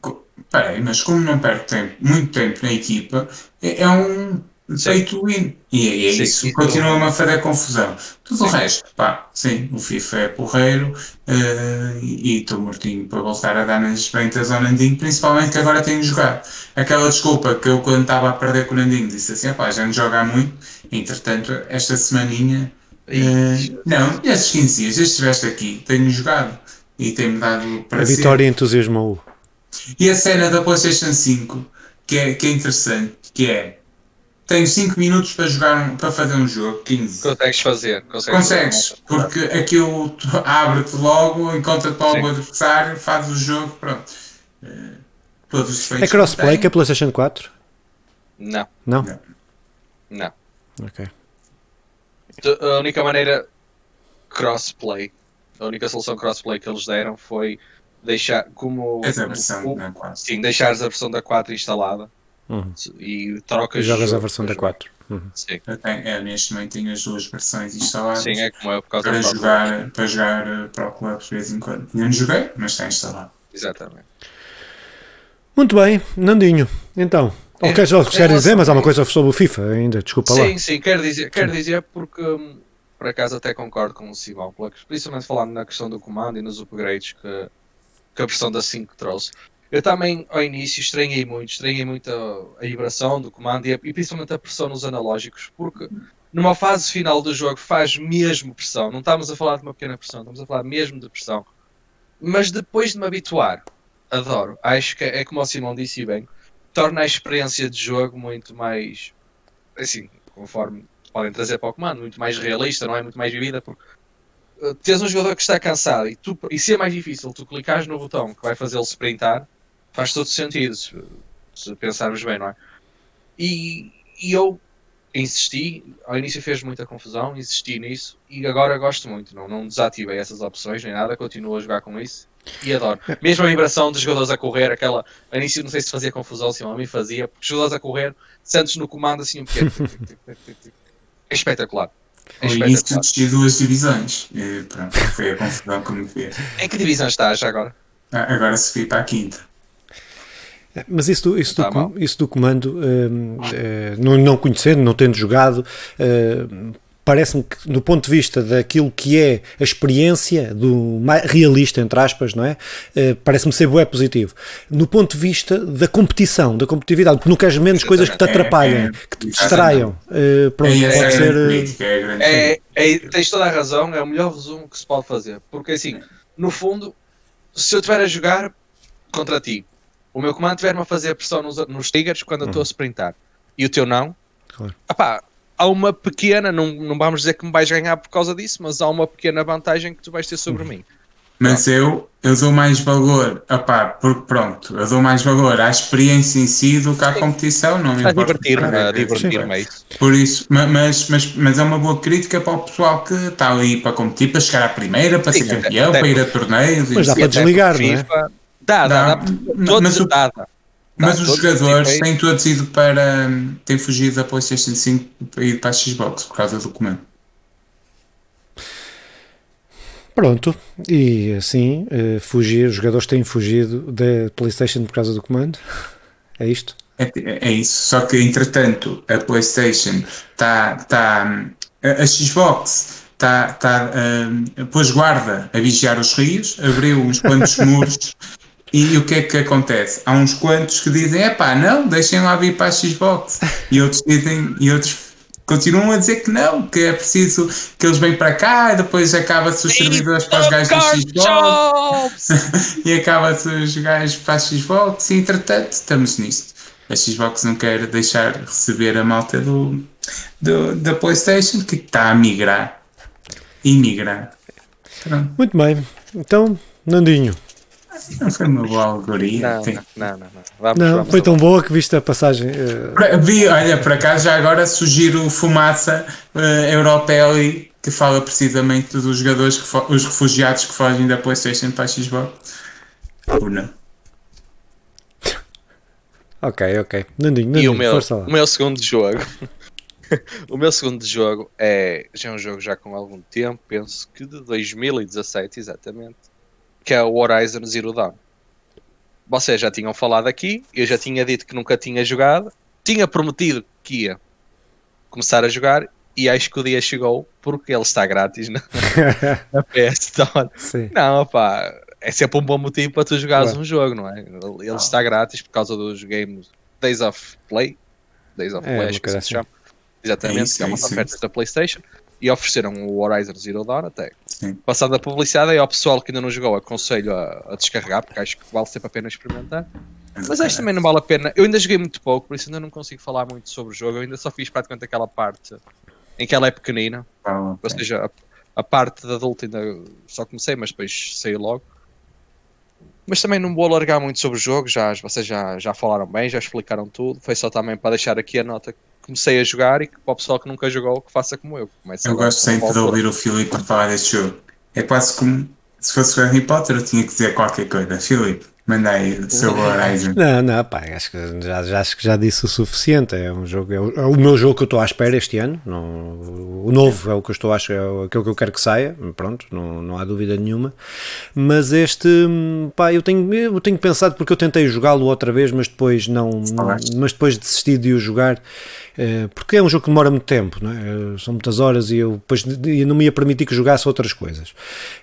Co- Peraí, mas como não perco tempo, muito tempo na equipa, é, é um pay to win. E é, é Sim, isso. Continua-me a fazer confusão. Tudo o resto, pá, sim, o FIFA é porreiro eh, e estou mortinho para voltar a dar nas ventas ao Nandinho, principalmente que agora tenho jogado. Aquela desculpa que eu quando estava a perder com o Nandinho disse assim, pá, já não joga há muito, entretanto, esta semaninha eh, não, estes 15 dias, que estiveste aqui, tenho jogado e tem-me dado A prazer. vitória entusiasmou-o. E a cena da PlayStation 5, que é, que é interessante, que é tenho 5 minutos para jogar, para fazer um jogo, 15. Consegues fazer. Consegues, Consegues, fazer. porque aquilo abre-te logo, encontra-te logo Sim. o adversário, faz o jogo, pronto. Eh, Todos os É crossplay que a PlayStation 4? Não, Não? Não. não. Ok. A única maneira crossplay, a única solução crossplay que eles deram foi deixar como Essa é a versão, o- é quase. sim, deixares a versão da 4 instalada Uhum. e trocas Jogas a versão da para jogar. 4. Uhum. Sim, Eu tenho, é, neste momento tenho as duas versões instaladas sim, é como eu por causa para, jogar, para jogar eh, para o clube de vez em quando. Não joguei, mas está instalado. Exatamente. Muito bem, Nandinho. Então, É, ou em queres dizer, mas há uma coisa sobre o FIFA ainda, desculpa lá. Sim, sim, quero dizer, quero dizer porque hum, por acaso até concordo com o Simão, principalmente falando na questão do comando e nos upgrades que, que a versão da 5 trouxe. Eu também ao início estranhei muito, estranhei muito a, a vibração do comando e, a- e principalmente a pressão nos analógicos, porque numa fase final do jogo faz mesmo pressão. Não estamos a falar de uma pequena pressão, estamos a falar mesmo de pressão. Mas depois de me habituar, adoro. Acho que é como o Simão disse bem, torna a experiência de jogo muito mais assim, conforme podem trazer para o comando, muito mais realista, não é muito mais vivida, porque uh, tens um jogador que está cansado e, tu, e se é mais difícil, tu clicares no botão que vai fazê-lo sprintar, faz todo sentido, se, se pensarmos bem, não é? E, e eu insisti, ao início fez muita confusão, insisti nisso e agora gosto muito, não, não desativei essas opções nem nada, continuo a jogar com isso e adoro. Mesmo a vibração dos jogadores a correr, aquela, ao início não sei se fazia confusão, se a mim fazia, porque os jogadores a correr, sentes no comando assim um pequeno. É espetacular. É O início desci duas divisões. E pronto, foi a confusão que me fez. Em que divisão estás já agora? Ah, Agora subi para a quinta. Mas isso do, isso do, Tá com- isso do comando, hum, eh, não, não conhecendo, não tendo jogado, hum, parece-me que, do ponto de vista daquilo que é a experiência do mais realista, entre aspas, não é? Eh, parece-me ser bué positivo. No ponto de vista da competição, da competitividade, porque não queres menos coisas que te atrapalhem, É, é, que te distraiam. Eh, pronto, é, essa pode é a ser. eh, é É, é, tens toda a razão, é o melhor resumo que se pode fazer. Porque assim, no fundo, se eu estiver a jogar contra ti, o meu comando estiver-me a fazer pressão nos, nos triggers quando eu estou a sprintar e o teu não, Claro. apá, há uma pequena, não, não vamos dizer que me vais ganhar por causa disso, mas há uma pequena vantagem que tu vais ter sobre mim. Mas eu, eu dou mais valor, opá, porque pronto, eu dou mais valor à experiência em si do que à Sim. competição, não me A importa divertir-me, perder, a divertir-me, é sim. isso. Por isso, ma- mas, mas, mas é uma boa crítica para o pessoal que está ali para competir, para chegar à primeira, para Sim, ser campeão, até para ir a torneios. Mas dá isso. para desligar, não é? Dá, dá, dá. Dá, Todos mas o- dá, dá. Mas Tá, os jogadores têm todos ido para. têm fugido da PlayStation 5 para ir para a Xbox por causa do comando. Pronto, e assim, eh, fugir, os jogadores têm fugido da PlayStation por causa do comando. É isto? É, é isso. Só que entretanto a PlayStation está. Tá, a, a Xbox está. Tá, ah, pôs guarda a vigiar os rios, abriu uns quantos muros. E o que é que acontece? Há uns quantos que dizem: é pá, não, deixem lá vir para a Xbox. E outros dizem, e outros continuam a dizer que não, que é preciso que eles venham para cá e depois acaba-se os servidores para os gajos da Xbox e acaba-se os gajos para a Xbox e entretanto estamos nisto. A Xbox não quer deixar receber a malta do, do- da Playstation que está a migrar e migrar. Pronto. Muito bem, então, Nandinho. Não foi uma boa alegoria. Não, não, não, não. não. Vamos, Não, vamos foi tão boa que viste a passagem. eh, Vi, olha, por acaso já agora sugiro o Fumaça uh, Europeli que fala precisamente dos jogadores, que os refugiados que fogem da Playstation para a Xbox. Ou não? ok, ok. Nandinho, E Nandinho, o meu, força lá. o meu segundo jogo. o meu segundo jogo é. Já é um jogo já com algum tempo, penso que de 2017, exatamente. Que é o Horizon Zero Dawn. Vocês já tinham falado aqui, eu já tinha dito que nunca tinha jogado, tinha prometido que ia começar a jogar e acho que o dia chegou porque ele está grátis na, na PS Store. Sim. Não, opá, é sempre um bom motivo para tu jogares Claro. um jogo, não é? Ele ele está grátis por causa dos games Days of Play, Days of É, Play, acho que se assim. chama. Exatamente, É isso, que é é umas é ofertas da PlayStation e ofereceram o Horizon Zero Dawn até. Sim. Passando a publicidade, aí ao pessoal que ainda não jogou, aconselho a, a descarregar, porque acho que vale sempre a pena experimentar. Mas acho também não vale a pena. Eu ainda joguei muito pouco, por isso ainda não consigo falar muito sobre o jogo. Eu ainda só fiz praticamente aquela parte em que ela é pequenina. Ah, ok. Ou seja, a, a parte da adulta ainda só comecei, mas depois saí logo. Mas também não vou alargar muito sobre o jogo, já, vocês já, já falaram bem, já explicaram tudo. Foi só também para deixar aqui a nota que comecei a jogar e que para o pessoal que nunca jogou, que faça como eu. comece Eu gosto sempre de ouvir o Filipe falar deste jogo. É quase como se fosse o Harry Potter, eu tinha que dizer qualquer coisa. Filipe, manda aí o seu Horizon. Não, não, pá, acho que já, já, acho que já disse o suficiente. É um jogo, é o, é o meu jogo que eu estou à espera este ano. Não, o novo é o que eu estou à espera, é aquilo que eu quero que saia. Pronto, não, não há dúvida nenhuma. Mas este, pá, eu tenho, eu tenho pensado porque eu tentei jogá-lo outra vez, mas depois não, Falaste. mas depois desisti de o jogar. Eh, Porque é um jogo que demora muito tempo, é? Eh, são muitas horas e eu depois e não me ia permitir que jogasse outras coisas.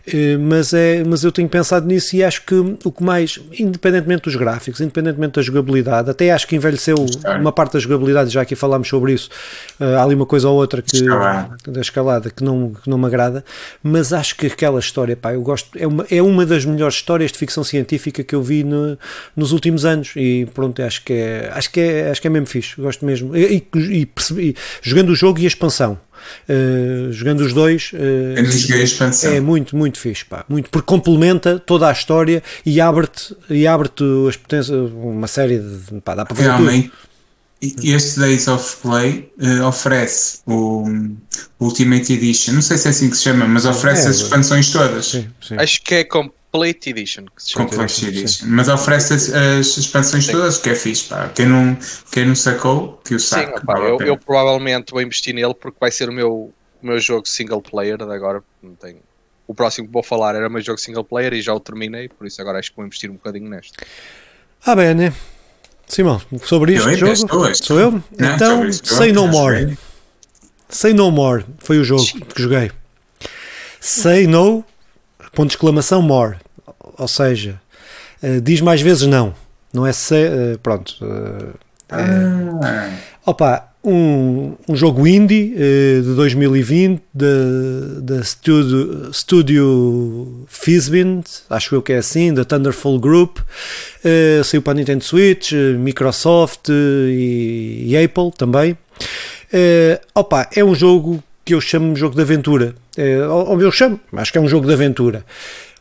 Eh, Mas, é, mas eu tenho pensado nisso e acho que o que mais, independentemente dos gráficos, independentemente da jogabilidade, até acho que envelheceu uma parte da jogabilidade, já aqui falámos sobre isso. há ali uma coisa ou outra que, da escalada que não, que não me agrada, mas acho que aquela história, pá, eu gosto, é uma, é uma das melhores histórias de ficção científica que eu vi no- nos últimos anos e pronto, acho que é, acho que é, acho que é mesmo fixe, gosto mesmo. E, e- e percebi, jogando o jogo e a expansão. eh, jogando os dois expansão. é muito, muito fixe, pá. Muito, porque complementa toda a história e abre-te e abre as potências, uma série de. Pá, dá para fazer. Realmente, este Days of Play eh, oferece o Ultimate Edition, não sei se é assim que se chama, mas oferece É, as expansões todas. Sim, sim. Acho que é Complete Edition que se chama. Complete Sim. Edition. Mas oferece as, as expansões Sim. todas, que é fixe, pá. Quem não, quem não sacou, que o Sim, saque. opá, vale a eu, eu provavelmente vou investir nele porque vai ser o meu, o meu jogo single player de agora. Não tenho... O próximo que vou falar era o meu jogo single player e já o terminei, por isso agora acho que vou investir um bocadinho neste. Ah, bem, né? Simão, sobre este Eu, jogo. tu. Sou eu? Não, então, este Say No More. Say No More foi o jogo que joguei. Say No, ponto de exclamação, more. Ou seja, eh, diz mais vezes não. Não é say, eh, pronto. eh, Ah, Opa, um, um jogo indie de 2020 da Studio, Studio Fizbin, acho eu que é assim, da Thunderful Group. Eh, saiu para a Nintendo Switch, Microsoft e, e Apple também. Eh, opa, é um jogo que eu chamo de jogo de aventura. Ou ou eu chamo, acho que é um jogo de aventura.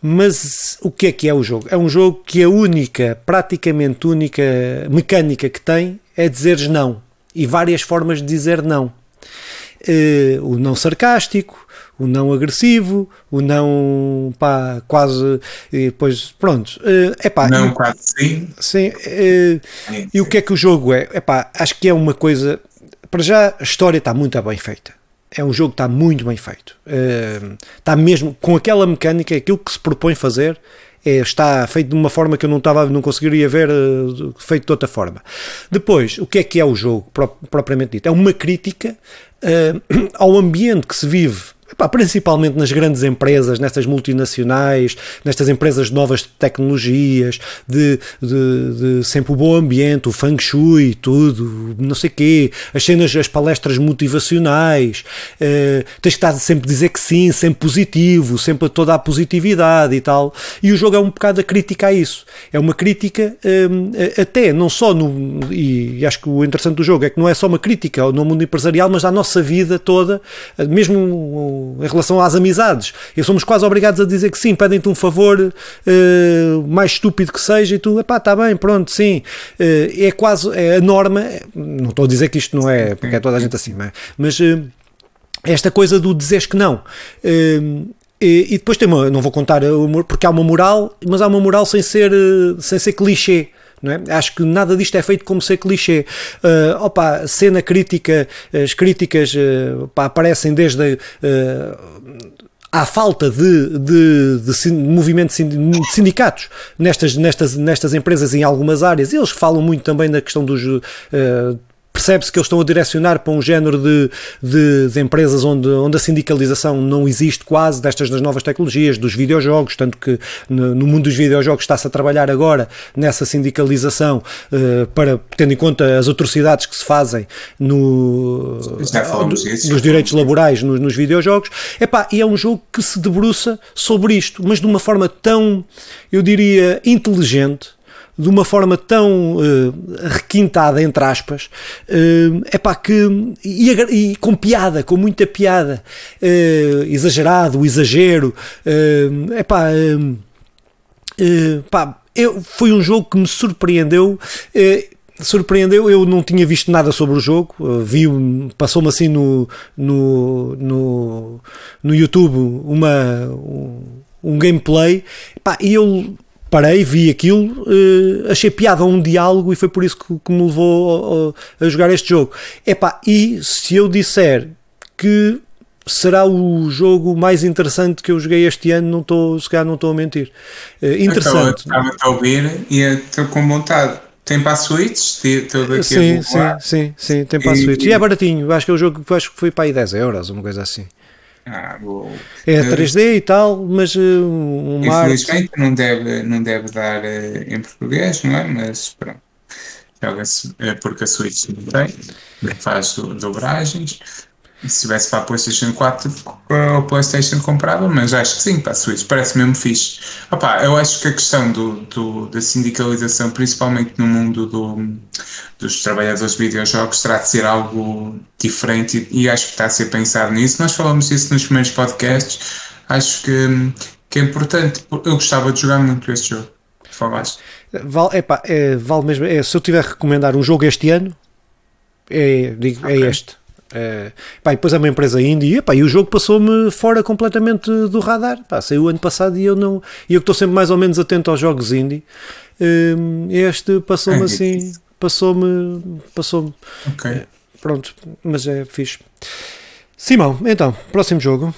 Mas o que é que é o jogo? É um jogo que a única, praticamente única mecânica que tem é dizeres não. E várias formas de dizer não. Eh, o não sarcástico, o não agressivo, o não pá, quase. E depois, pronto. É pá, não, quase sim. Sim, eh, Sim, e o sim. que é que o jogo é? Epá, acho que é uma coisa. Para já, a história está muito bem feita. É um jogo que está muito bem feito. Eh, está mesmo com aquela mecânica, aquilo que se propõe fazer. é, está feito de uma forma que eu não, estava, não conseguiria ver eh, feito de outra forma. Depois, o que é que é o jogo, pro- propriamente dito? É uma crítica eh, ao ambiente que se vive Epá, principalmente nas grandes empresas, nestas multinacionais, nestas empresas de novas tecnologias, de, de, de sempre o bom ambiente, o feng shui, tudo, não sei quê, as cenas, as palestras motivacionais, eh, tens que estar sempre a dizer que sim, sempre positivo, sempre toda a positividade e tal. E o jogo é um bocado a crítica a isso. É uma crítica eh, até, não só no. E, acho que o interessante do jogo é que não é só uma crítica no mundo empresarial, mas à nossa vida toda, eh, em relação às amizades. E somos quase obrigados a dizer que sim, pedem-te um favor, eh, mais estúpido que seja, e tu, epá, está bem, pronto, sim. Eh, é quase é a norma, não estou a dizer que isto não é, porque é toda a gente assim, é? mas eh, esta coisa do dizeres que não. E, e depois tem uma, não vou contar, porque há uma moral, mas há uma moral sem ser, sem ser clichê. Não é? Acho que nada disto é feito como ser clichê. Uh, opa, cena crítica, as críticas uh, pá, aparecem desde uh, falta de, de, de movimento de sindicatos nestas, nestas, nestas empresas em algumas áreas. Eles falam muito também da questão dos. uh, Percebe-se que eles estão a direcionar para um género de, de, de empresas onde, onde a sindicalização não existe quase, destas das novas tecnologias, dos videojogos, tanto que no, no mundo dos videojogos está-se a trabalhar agora nessa sindicalização uh, para, tendo em conta as atrocidades que se fazem no, falamos disso, já nos direitos laborais nos, nos videojogos. Epá, e é um jogo que se debruça sobre isto, mas de uma forma tão, eu diria, inteligente, de uma forma tão uh, requintada, entre aspas, uh, epá, que, e, e, com piada, com muita piada, uh, exagerado, exagero, uh, uh, uh, pá, eu, foi um jogo que me surpreendeu. Uh, surpreendeu, eu não tinha visto nada sobre o jogo, vi, passou-me assim no, no, no, no YouTube uma, um, um gameplay, e eu parei, vi aquilo, uh, achei piada a um diálogo e foi por isso que, que me levou a, a, jogar este jogo. Epá, e se eu disser que será o jogo mais interessante que eu joguei este ano, não estou, se calhar não estou a mentir. Uh, interessante. Estava a ouvir e estou com vontade. Tem para a Switch? sim, sim, sim, sim, tem para a Switch. E é baratinho, acho que é o jogo acho que foi para aí 10 euros, uma coisa assim. Ah, É 3D e tal, mas uh, um Infelizmente não deve, não deve dar uh, em português, não é? Mas pronto. Joga-se uh, porque a Switch não tem, faz dobragens se tivesse para a PlayStation 4, a PlayStation comprava, mas acho que sim, para a Switch, parece mesmo fixe. Opa, eu acho que a questão do, do, da sindicalização, principalmente no mundo do, dos trabalhadores de videojogos, terá de ser algo diferente e, e, acho que está a ser pensado nisso. Nós falamos isso nos primeiros podcasts, acho que, que é importante. Eu gostava de jogar muito este jogo. Falaste. Vale, epá, é, vale mesmo. É, se eu tiver a recomendar um jogo este ano, é, digo, é okay. é este Uh, pá, e depois é uma empresa indie e, pá, e o jogo passou-me fora completamente do radar. Pá, saiu ano passado e eu não. E eu que estou sempre mais ou menos atento aos jogos indie. Uh, este passou-me é assim. Passou-me. Passou-me. Okay. Uh, pronto, mas é fixe. Simão, então, próximo jogo.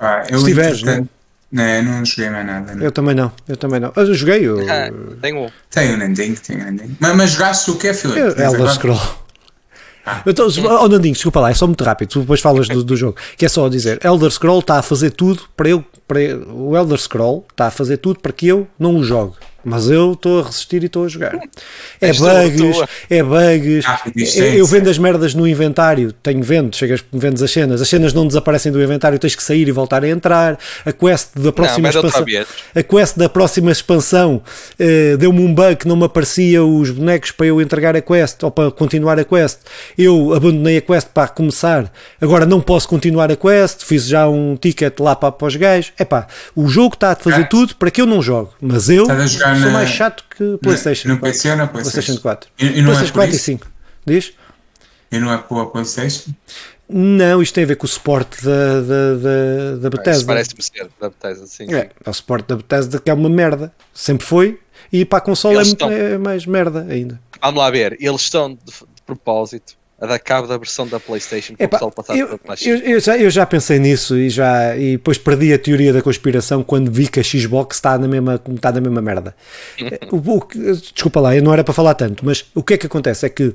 Ah, eu Se tiveres, né? Não, não joguei mais nada. Não. Eu também não, eu também não. Eu joguei. Eu... Ah, tenho. Tenho um tenho um Mas, mas jogaste o que é, Filipe? Elder Scroll. Então, oh, Nandinho, desculpa lá, é só muito rápido, tu depois falas do, do jogo. Que é só dizer: Elder Scroll está a fazer tudo para eu. Para eu, o Elder Scroll está a fazer tudo para que eu não o jogue. Mas eu estou a resistir e estou a jogar. É bugs, é bugs. Ah, eu vendo as merdas no inventário, tenho vendo, chegas, vendes as cenas, as cenas não desaparecem do inventário, tens que sair e voltar a entrar. A quest da próxima não, expansão, a quest da próxima expansão uh, deu-me um bug que não me aparecia os bonecos para eu entregar a quest ou para continuar a quest. Eu abandonei a quest para começar, agora não posso continuar a quest, fiz já um ticket lá para, para os gajos. É pá, o jogo está a fazer é. tudo para que eu não jogue, mas eu jogar sou mais chato que PlayStation. No PC ou na PlayStation? PlayStation 4. E, e não PlayStation é 4 e 5. Diz? E não é com a PlayStation? Não, isto tem a ver com o suporte da, da, da, da Bethesda. Parece-me ser da Bethesda, sim. É, é o suporte da Bethesda que é uma merda. Sempre foi. E para a console é, estão... é, mais merda ainda. Vamos lá ver. Eles estão de, de propósito a dar cabo da versão da PlayStation para o pessoal passar eu, eu, eu, já, eu já pensei nisso e já e depois perdi a teoria da conspiração quando vi que a Xbox está na mesma, está na mesma merda. o, o, desculpa lá, eu não era para falar tanto, mas o que é que acontece? É que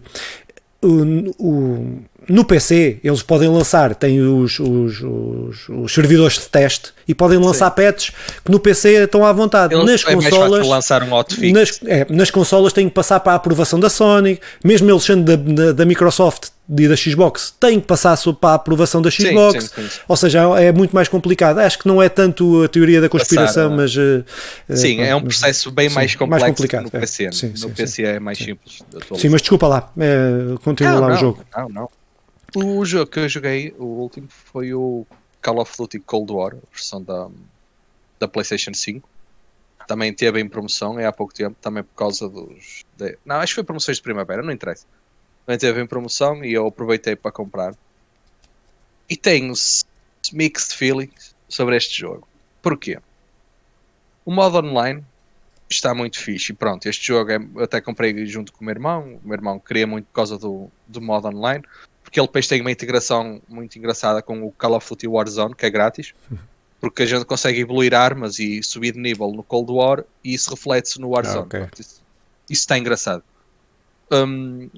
o, o no PC eles podem lançar, têm os, os, os, os servidores de teste e podem lançar Sim. patches que no PC estão à vontade. Eles, nas é consolas, lançar um hotfix. Nas, é, nas consolas têm que passar para a aprovação da Sony, mesmo eles sendo da, da, da Microsoft e da Xbox, têm que passar para a aprovação da Xbox. Sim, sim, sim. Ou seja, é muito mais complicado. Acho que não é tanto a teoria da conspiração, Passar, mas. Uh, sim, é um processo bem mais complexo mais complicado, no PC. É. Sim, no PC é mais simples. Sim, mas desculpa lá, é, continua não, lá não, o jogo. Não, não. O jogo que eu joguei, o último, foi o Call of Duty Cold War, a versão da, da PlayStation 5. Também teve em promoção é há pouco tempo, também por causa dos. De... Não, acho que foi promoções de primavera, não interessa. Também teve em promoção e eu aproveitei para comprar. E tenho mixed feelings sobre este jogo. Porquê? O modo online está muito fixe. E pronto, este jogo é, eu até comprei junto com o meu irmão. O meu irmão queria muito por causa do, do modo online porque ele depois tem uma integração muito engraçada com o Call of Duty Warzone, que é grátis, porque a gente consegue evoluir armas e subir de nível no Cold War e isso reflete-se no Warzone. Ah, okay. isso, isso está engraçado. Um,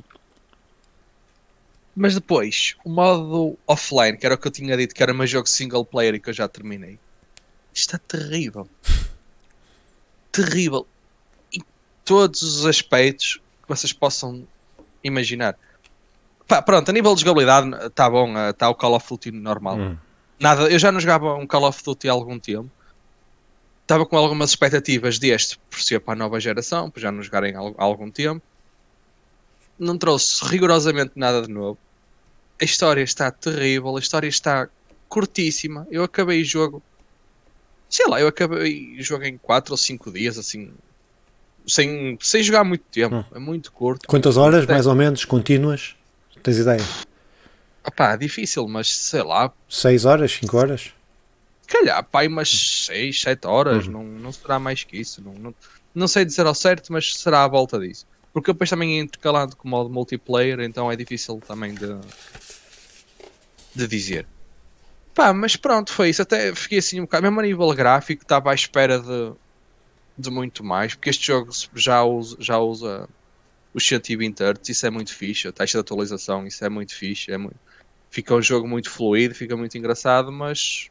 mas depois, o modo offline, que era o que eu tinha dito que era meu jogo single player e que eu já terminei, está terrível. terrível. Em todos os aspectos que vocês possam imaginar. Pá, pronto, a nível de jogabilidade está bom, está eh, o Call of Duty normal. Hum. Nada, eu já não jogava um Call of Duty há algum tempo. estava com algumas expectativas deste por ser para a nova geração, por já não jogarem há algum tempo. Não trouxe rigorosamente nada de novo. A história está terrível, a história está curtíssima. Eu acabei o jogo, sei lá, eu acabei o jogo em 4 ou 5 dias, assim, sem, sem jogar muito tempo. Hum. É muito curto. Quantas horas, mais ou menos, contínuas? Tens ideia? Opá, difícil, mas sei lá. 6 horas, 5 horas? Calhar, pai, umas 6, 7 horas, uhum. não, não será mais que isso. Não, não, não sei dizer ao certo, mas será à volta disso. Porque depois também é intercalado com modo multiplayer, então é difícil também de, de dizer. Pá, mas pronto, foi isso. Até fiquei assim um bocado, mesmo a nível gráfico, estava à espera de, de muito mais, porque este jogo já usa, já usa os 120 Hz, isso é muito fixe, a taxa de atualização, isso é muito fixe, é muito... fica um jogo muito fluido, fica muito engraçado, mas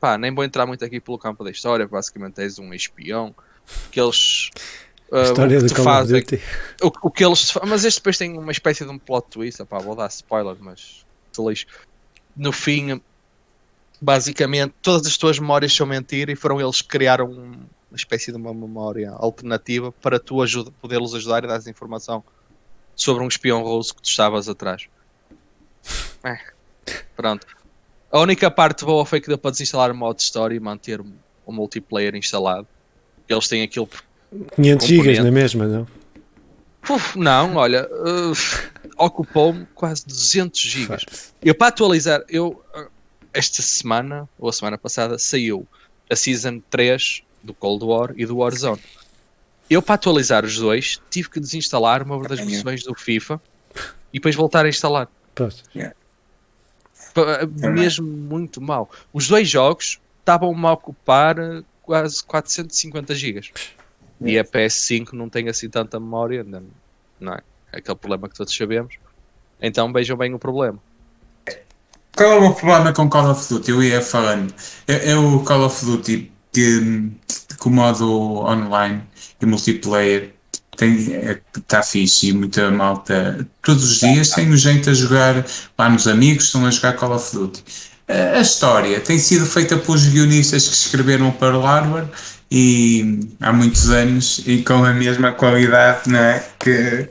pá, nem vou entrar muito aqui pelo campo da história, basicamente és um espião, que eles uh, história do Call fazem, of Duty. O, o, que eles mas este depois tem uma espécie de um plot twist, pá, vou dar spoiler, mas lixo. No fim, basicamente, todas as tuas memórias são mentira e foram eles que criaram uma espécie de uma memória alternativa para tu ajuda, poder-los ajudar e dar informação sobre um espião russo que tu estavas atrás. É, pronto. A única parte boa foi que deu para desinstalar o modo história e manter o multiplayer instalado. Eles têm aquilo. 500 GB na mesma, não? Uf, não, olha, uh, ocupou-me quase 200 GB. Eu para atualizar, eu uh, esta semana, ou a semana passada, saiu a Season 3 do Cold War e do Warzone. Eu para atualizar os dois tive que desinstalar uma das versões do FIFA e depois voltar a instalar. Yeah. Mesmo muito mal. Os dois jogos estavam a ocupar quase 450 E a PS5 não tem assim tanta memória, não é? é? Aquele problema que todos sabemos. Então vejam bem o problema. Qual é o meu problema com Call of Duty? Eu ia falando. É, é o Call of Duty que, com o modo online e multiplayer está é, fixe e muita malta. Todos os dias tenho gente a jogar lá nos amigos, estão a jogar Call of Duty. A história tem sido feita pelos guionistas que escreveram para o Hardware e há muitos anos e com a mesma qualidade não é? que,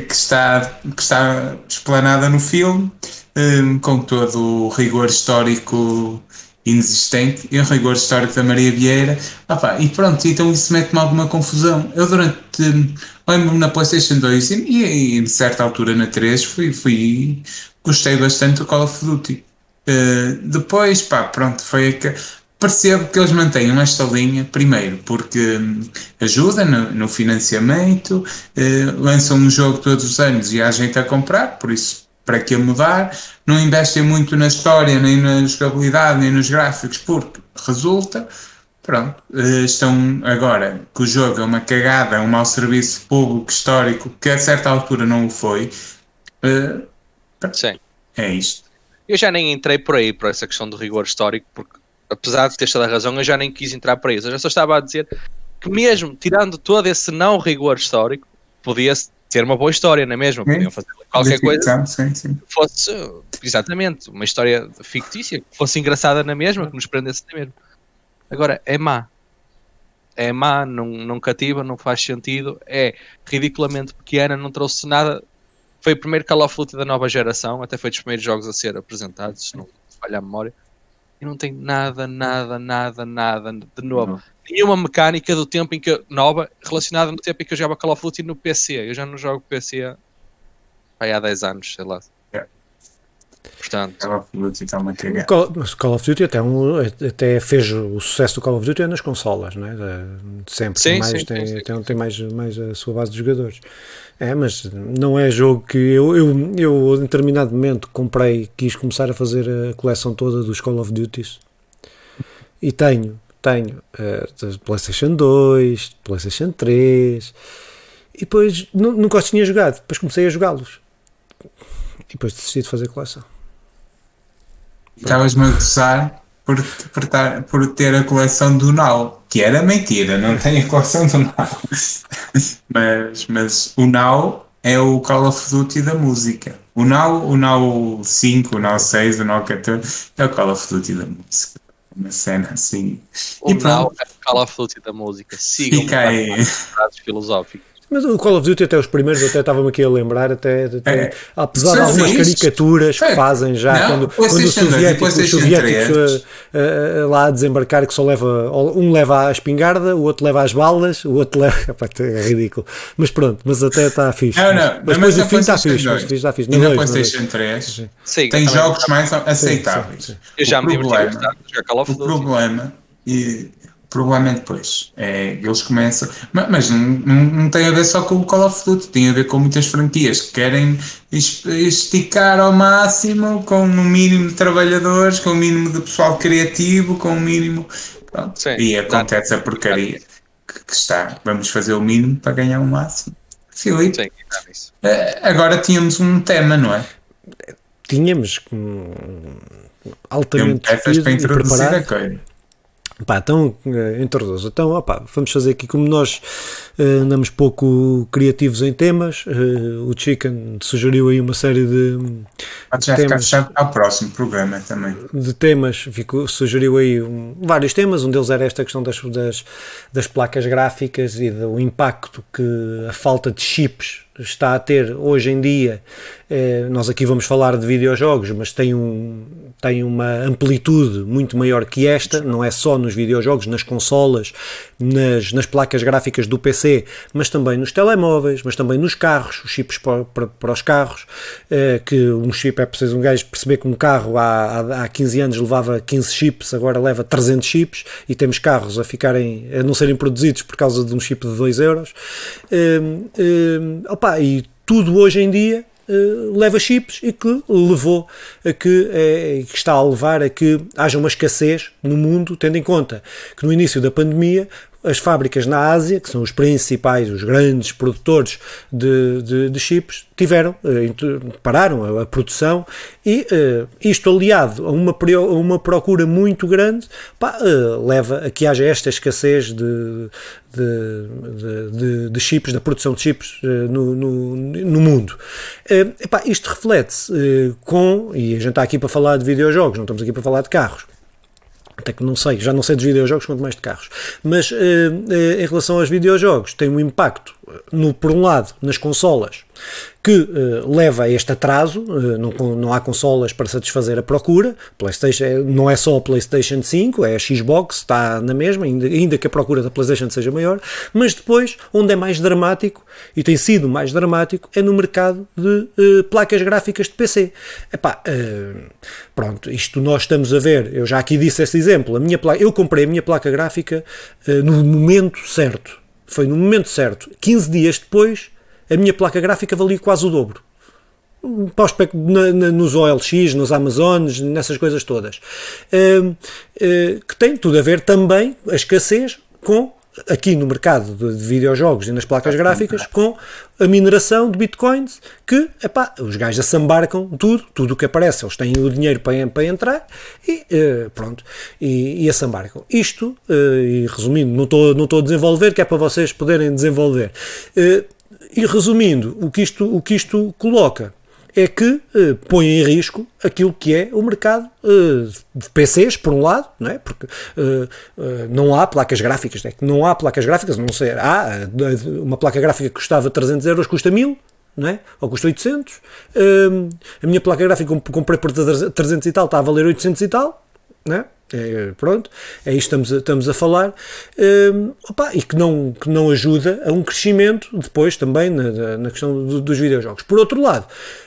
que, está, que está explanada no filme, um, com todo o rigor histórico inexistente e o rigor histórico da Maria Vieira. Ah, pá, e pronto, então isso mete-me alguma confusão. Eu durante. Lembro-me na PlayStation 2 e, e, em certa altura na 3 fui, fui gostei bastante do Call of Duty. Uh, depois, pá, pronto, foi a, percebo que eles mantenham esta linha, primeiro, porque hum, ajuda no, no financiamento, uh, lançam um jogo todos os anos e há gente a comprar, por isso, para que mudar? Não investem muito na história, nem na jogabilidade, nem nos gráficos, porque resulta. Pronto, uh, estão agora que o jogo é uma cagada, é um mau serviço público histórico, que a certa altura não o foi. Uh, Sim. É isto. Eu já nem entrei por aí, por essa questão do rigor histórico, porque apesar de ter toda a razão, eu já nem quis entrar para isso. Eu já só estava a dizer que mesmo tirando todo esse não rigor histórico, podia ter uma boa história, não é mesmo? Podiam fazer qualquer coisa sim, sim. que fosse, exatamente, uma história fictícia, que fosse engraçada na mesma, que nos prendesse na mesma. Agora, é má. É má, não, não cativa, não faz sentido, é ridiculamente pequena, não trouxe nada. Foi o primeiro Call of Duty da nova geração, até foi dos primeiros jogos a ser apresentados, se não falhar a memória e não tem nada, nada, nada, nada de novo. Não. Nenhuma mecânica do tempo em que nova relacionada no tempo em que eu jogava Call of Duty no PC. Eu já não jogo PC há 10 anos, sei lá. Portanto, Call of Duty está muito Mas Call of Duty até, um, até fez o sucesso do Call of Duty é nas consolas, não é? Sempre sim, tem, mais, sim, tem, sim, tem, tem, mais, mais a sua base de jogadores. É, mas não é jogo que eu, eu, eu, em determinado momento, comprei, quis começar a fazer a coleção toda dos Call of Duties e tenho, tenho uh, PlayStation 2, PlayStation 3 e depois nunca os tinha jogado. Depois comecei a jogá-los e depois decidi de fazer coleção. Estavas-me a gozar por, por, tar, por ter a coleção do Now, que era mentira, não tenho a coleção do Now. mas, mas o Now é o Call of Duty da música. O Now, o Now 5, o Now 6, o Now 14 é o Call of Duty da música. uma cena assim. O E Now pronto. é o Call of Duty da música. Sigam Fica aí. frases filosóficas. Mas o Call of Duty, até os primeiros, até estava-me aqui a lembrar, até, até- É. apesar de algumas sim. caricaturas que É. fazem já, Não, quando, quando os PlayStation 2 soviéticos, os soviéticos 3. eh, eh, lá a desembarcar, que só leva, um leva a espingarda, o outro leva as balas, o outro leva. É ridículo. Mas pronto, mas até está fixe. Não, não, mas, mas depois o fim está fixe, mas 2 o fim está fixe. E No na. PlayStation 3 Sim, tem jogos mais aceitáveis. sim, sim. Eu já O me diverti a jogar Call of O problema, e provavelmente depois, é, eles começam, ma- mas, não, não, não tem a ver só com o Call of Duty, tem a ver com muitas franquias que querem es- esticar ao máximo, com no mínimo de trabalhadores, com o mínimo de pessoal criativo, com o mínimo. Pronto. Sim, e acontece a porcaria que, que está. Vamos fazer o mínimo para ganhar o máximo. Filipe, Sim, eh, agora tínhamos um tema, não é? Tínhamos Tínhamos altamente para introduzir a coisa. Pá, então, eh. Então, opá, vamos fazer aqui, como nós eh, andamos pouco criativos em temas, eh, o Chicken sugeriu aí uma série de, Pode já ficar fechado ao próximo programa também. de temas, ficou, sugeriu aí um- vários temas, um deles era esta questão das, das, das placas gráficas e do impacto que a falta de chips está a ter hoje em dia. Eh, nós aqui vamos falar de videojogos, mas tem, um, tem uma amplitude muito maior que esta, não é só nos videojogos, nas consolas, nas, nas placas gráficas do PC, mas também nos telemóveis, mas também nos carros, os chips para, para, para os carros, eh, que um chip é preciso um gajo perceber que um carro há, há, há 15 anos levava 15 chips, agora leva 300 chips e temos carros a ficarem, a não serem produzidos por causa de um chip de 2 euros. Hum, hum, e tudo hoje em dia eh, leva chips e que levou a que, eh, que está a levar a que haja uma escassez no mundo, tendo em conta que no início da pandemia as fábricas na Ásia, que são os principais, os grandes produtores de, de, de chips, tiveram, eh, pararam a, produção e eh, isto aliado a uma, a uma procura muito grande pá, eh, leva a que haja esta escassez de, de, de, de- chips, da produção de chips no, no, no mundo. Epá, isto reflete-se com, e a gente está aqui para falar de videojogos, não estamos aqui para falar de carros, até que não sei, já não sei dos videojogos quanto mais de carros, mas eh, eh, em relação aos videojogos tem um impacto, no, por um lado, nas consolas, que eh, leva a este atraso, eh, não, não há consolas para satisfazer a procura, PlayStation, não é só a PlayStation 5, é a Xbox, está na mesma, ainda, ainda que a procura da PlayStation seja maior, mas depois, onde é mais dramático, e tem sido mais dramático, é no mercado de eh, placas gráficas de PC. Epá, pronto, isto nós estamos a ver, eu já aqui disse esse exemplo, a minha placa, eu comprei a minha placa gráfica no momento certo, foi no momento certo, 15 dias depois, a minha placa gráfica valia quase o dobro para o espec- na- na- nos OLX, nos Amazones, nessas coisas todas. Hum, eh, que tem tudo a ver também, a escassez, com, aqui no mercado de, de videojogos e nas placas gráficas, com a mineração de bitcoins, que, epá, os gajos assambarcam tudo, tudo o que aparece, eles têm o dinheiro para, para entrar e eh, pronto, e, e assambarcam. Isto, eh, e resumindo, não estou não estou a desenvolver, que é para vocês poderem desenvolver. Eh, e resumindo, o que isto, o que isto coloca é que eh, põe em risco aquilo que é o mercado eh, de PCs, por um lado, não é? porque eh, eh, não há placas gráficas, é que não há placas gráficas, não sei, há eh, uma placa gráfica que custava 300 euros, custa 1000, não é? ou custa 800. Eh, a minha placa gráfica comprei por 300 e tal, está a valer 800 e tal, não é? É, pronto, é isto que estamos a, estamos a falar, Hum, opa, e que não, que não ajuda a um crescimento depois também na, na- questão do- dos videojogos. Por outro lado,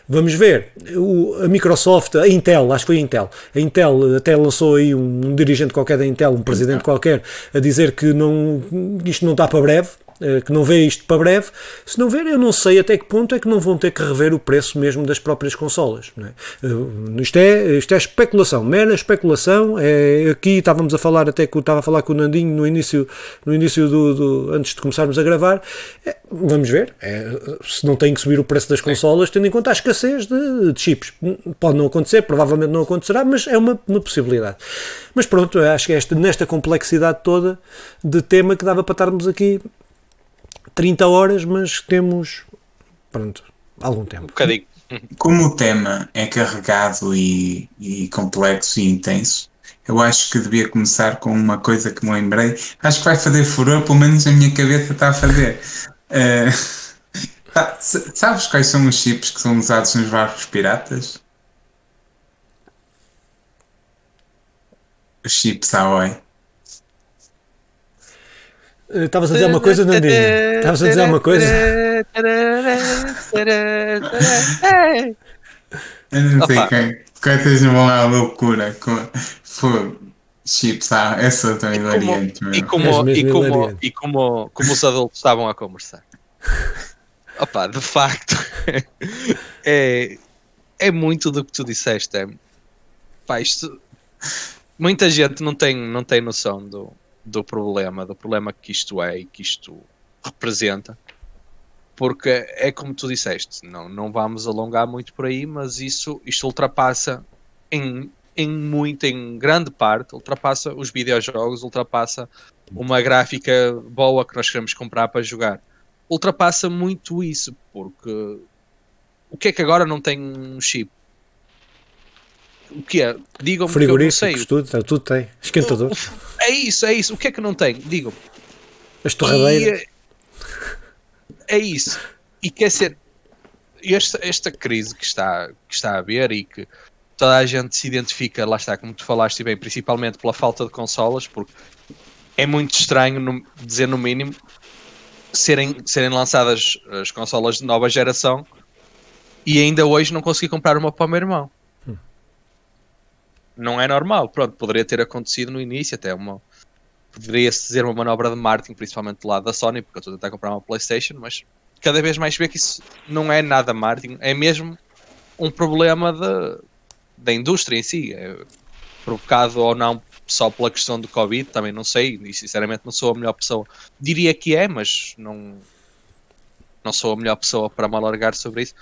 vamos ver, o- a Microsoft, a Intel, acho que foi a Intel, a Intel até lançou aí um, um dirigente qualquer da Intel, um presidente qualquer, a dizer que não, isto não está para breve, que não vê isto para breve, se não ver, eu não sei até que ponto é que não vão ter que rever o preço mesmo das próprias consolas. Não é? Eh, Isto, é, isto é especulação, mera especulação. É, aqui estávamos a falar, até que eu estava a falar com o Nandinho no início, no início do, do- antes de começarmos a gravar. É, vamos ver é, se não tem que subir o preço das consolas, tendo em conta a escassez de, de chips. Pode não acontecer, provavelmente não acontecerá, mas é uma, uma possibilidade. Mas pronto, acho que é esta, nesta complexidade toda de tema que dava para estarmos aqui 30 horas, mas temos pronto, algum Um tempo. bocadinho. Como o tema é carregado e, e complexo e intenso, eu acho que devia começar com uma coisa que me lembrei. Acho que vai fazer furor, pelo menos a minha cabeça está a fazer. Uh, sabes quais são os chips que são usados nos barcos piratas? Os chips Aoi. Estavas a dizer uma coisa, Nandinho? Estavas a dizer uma coisa? Eu não sei quem. Coisas vão à loucura com fogo. Chips, ah, essa também variante. E como, e como, e como, como os adultos estavam a conversar. Opa, de facto, é, é muito do que tu disseste. É, pá, isto, muita gente não tem, não tem noção do, do problema, do problema que isto é e que isto representa. Porque é como tu disseste, não, não vamos alongar muito por aí, mas isso isto ultrapassa em, em muito, em grande parte, ultrapassa os videojogos, ultrapassa uma gráfica boa que nós queremos comprar para jogar. Ultrapassa muito isso, porque o que é que agora não tem um chip? O que é? Digam-me que eu não sei. Tudo, tudo tem. Esquentador. É isso, é isso. O que é que não tem? Digam-me. As torradeiras. E, é isso. E quer ser. Esta, esta crise que está, que está a haver e que toda a gente se identifica, lá está, como tu falaste bem, principalmente pela falta de consolas, porque é muito estranho, no, dizer no mínimo, serem, serem lançadas as consolas de nova geração e ainda hoje não consegui comprar uma para o meu irmão não é normal. Pronto, poderia ter acontecido no início, até uma. Poderia-se dizer uma manobra de marketing, principalmente do lado da Sony, porque eu estou a tentar comprar uma PlayStation, mas cada vez mais vê que isso não é nada marketing, é mesmo um problema de, da indústria em si. É provocado ou não só pela questão do Covid, também não sei, e sinceramente não sou a melhor pessoa. Diria que é, mas não, não sou a melhor pessoa para me alargar sobre isso.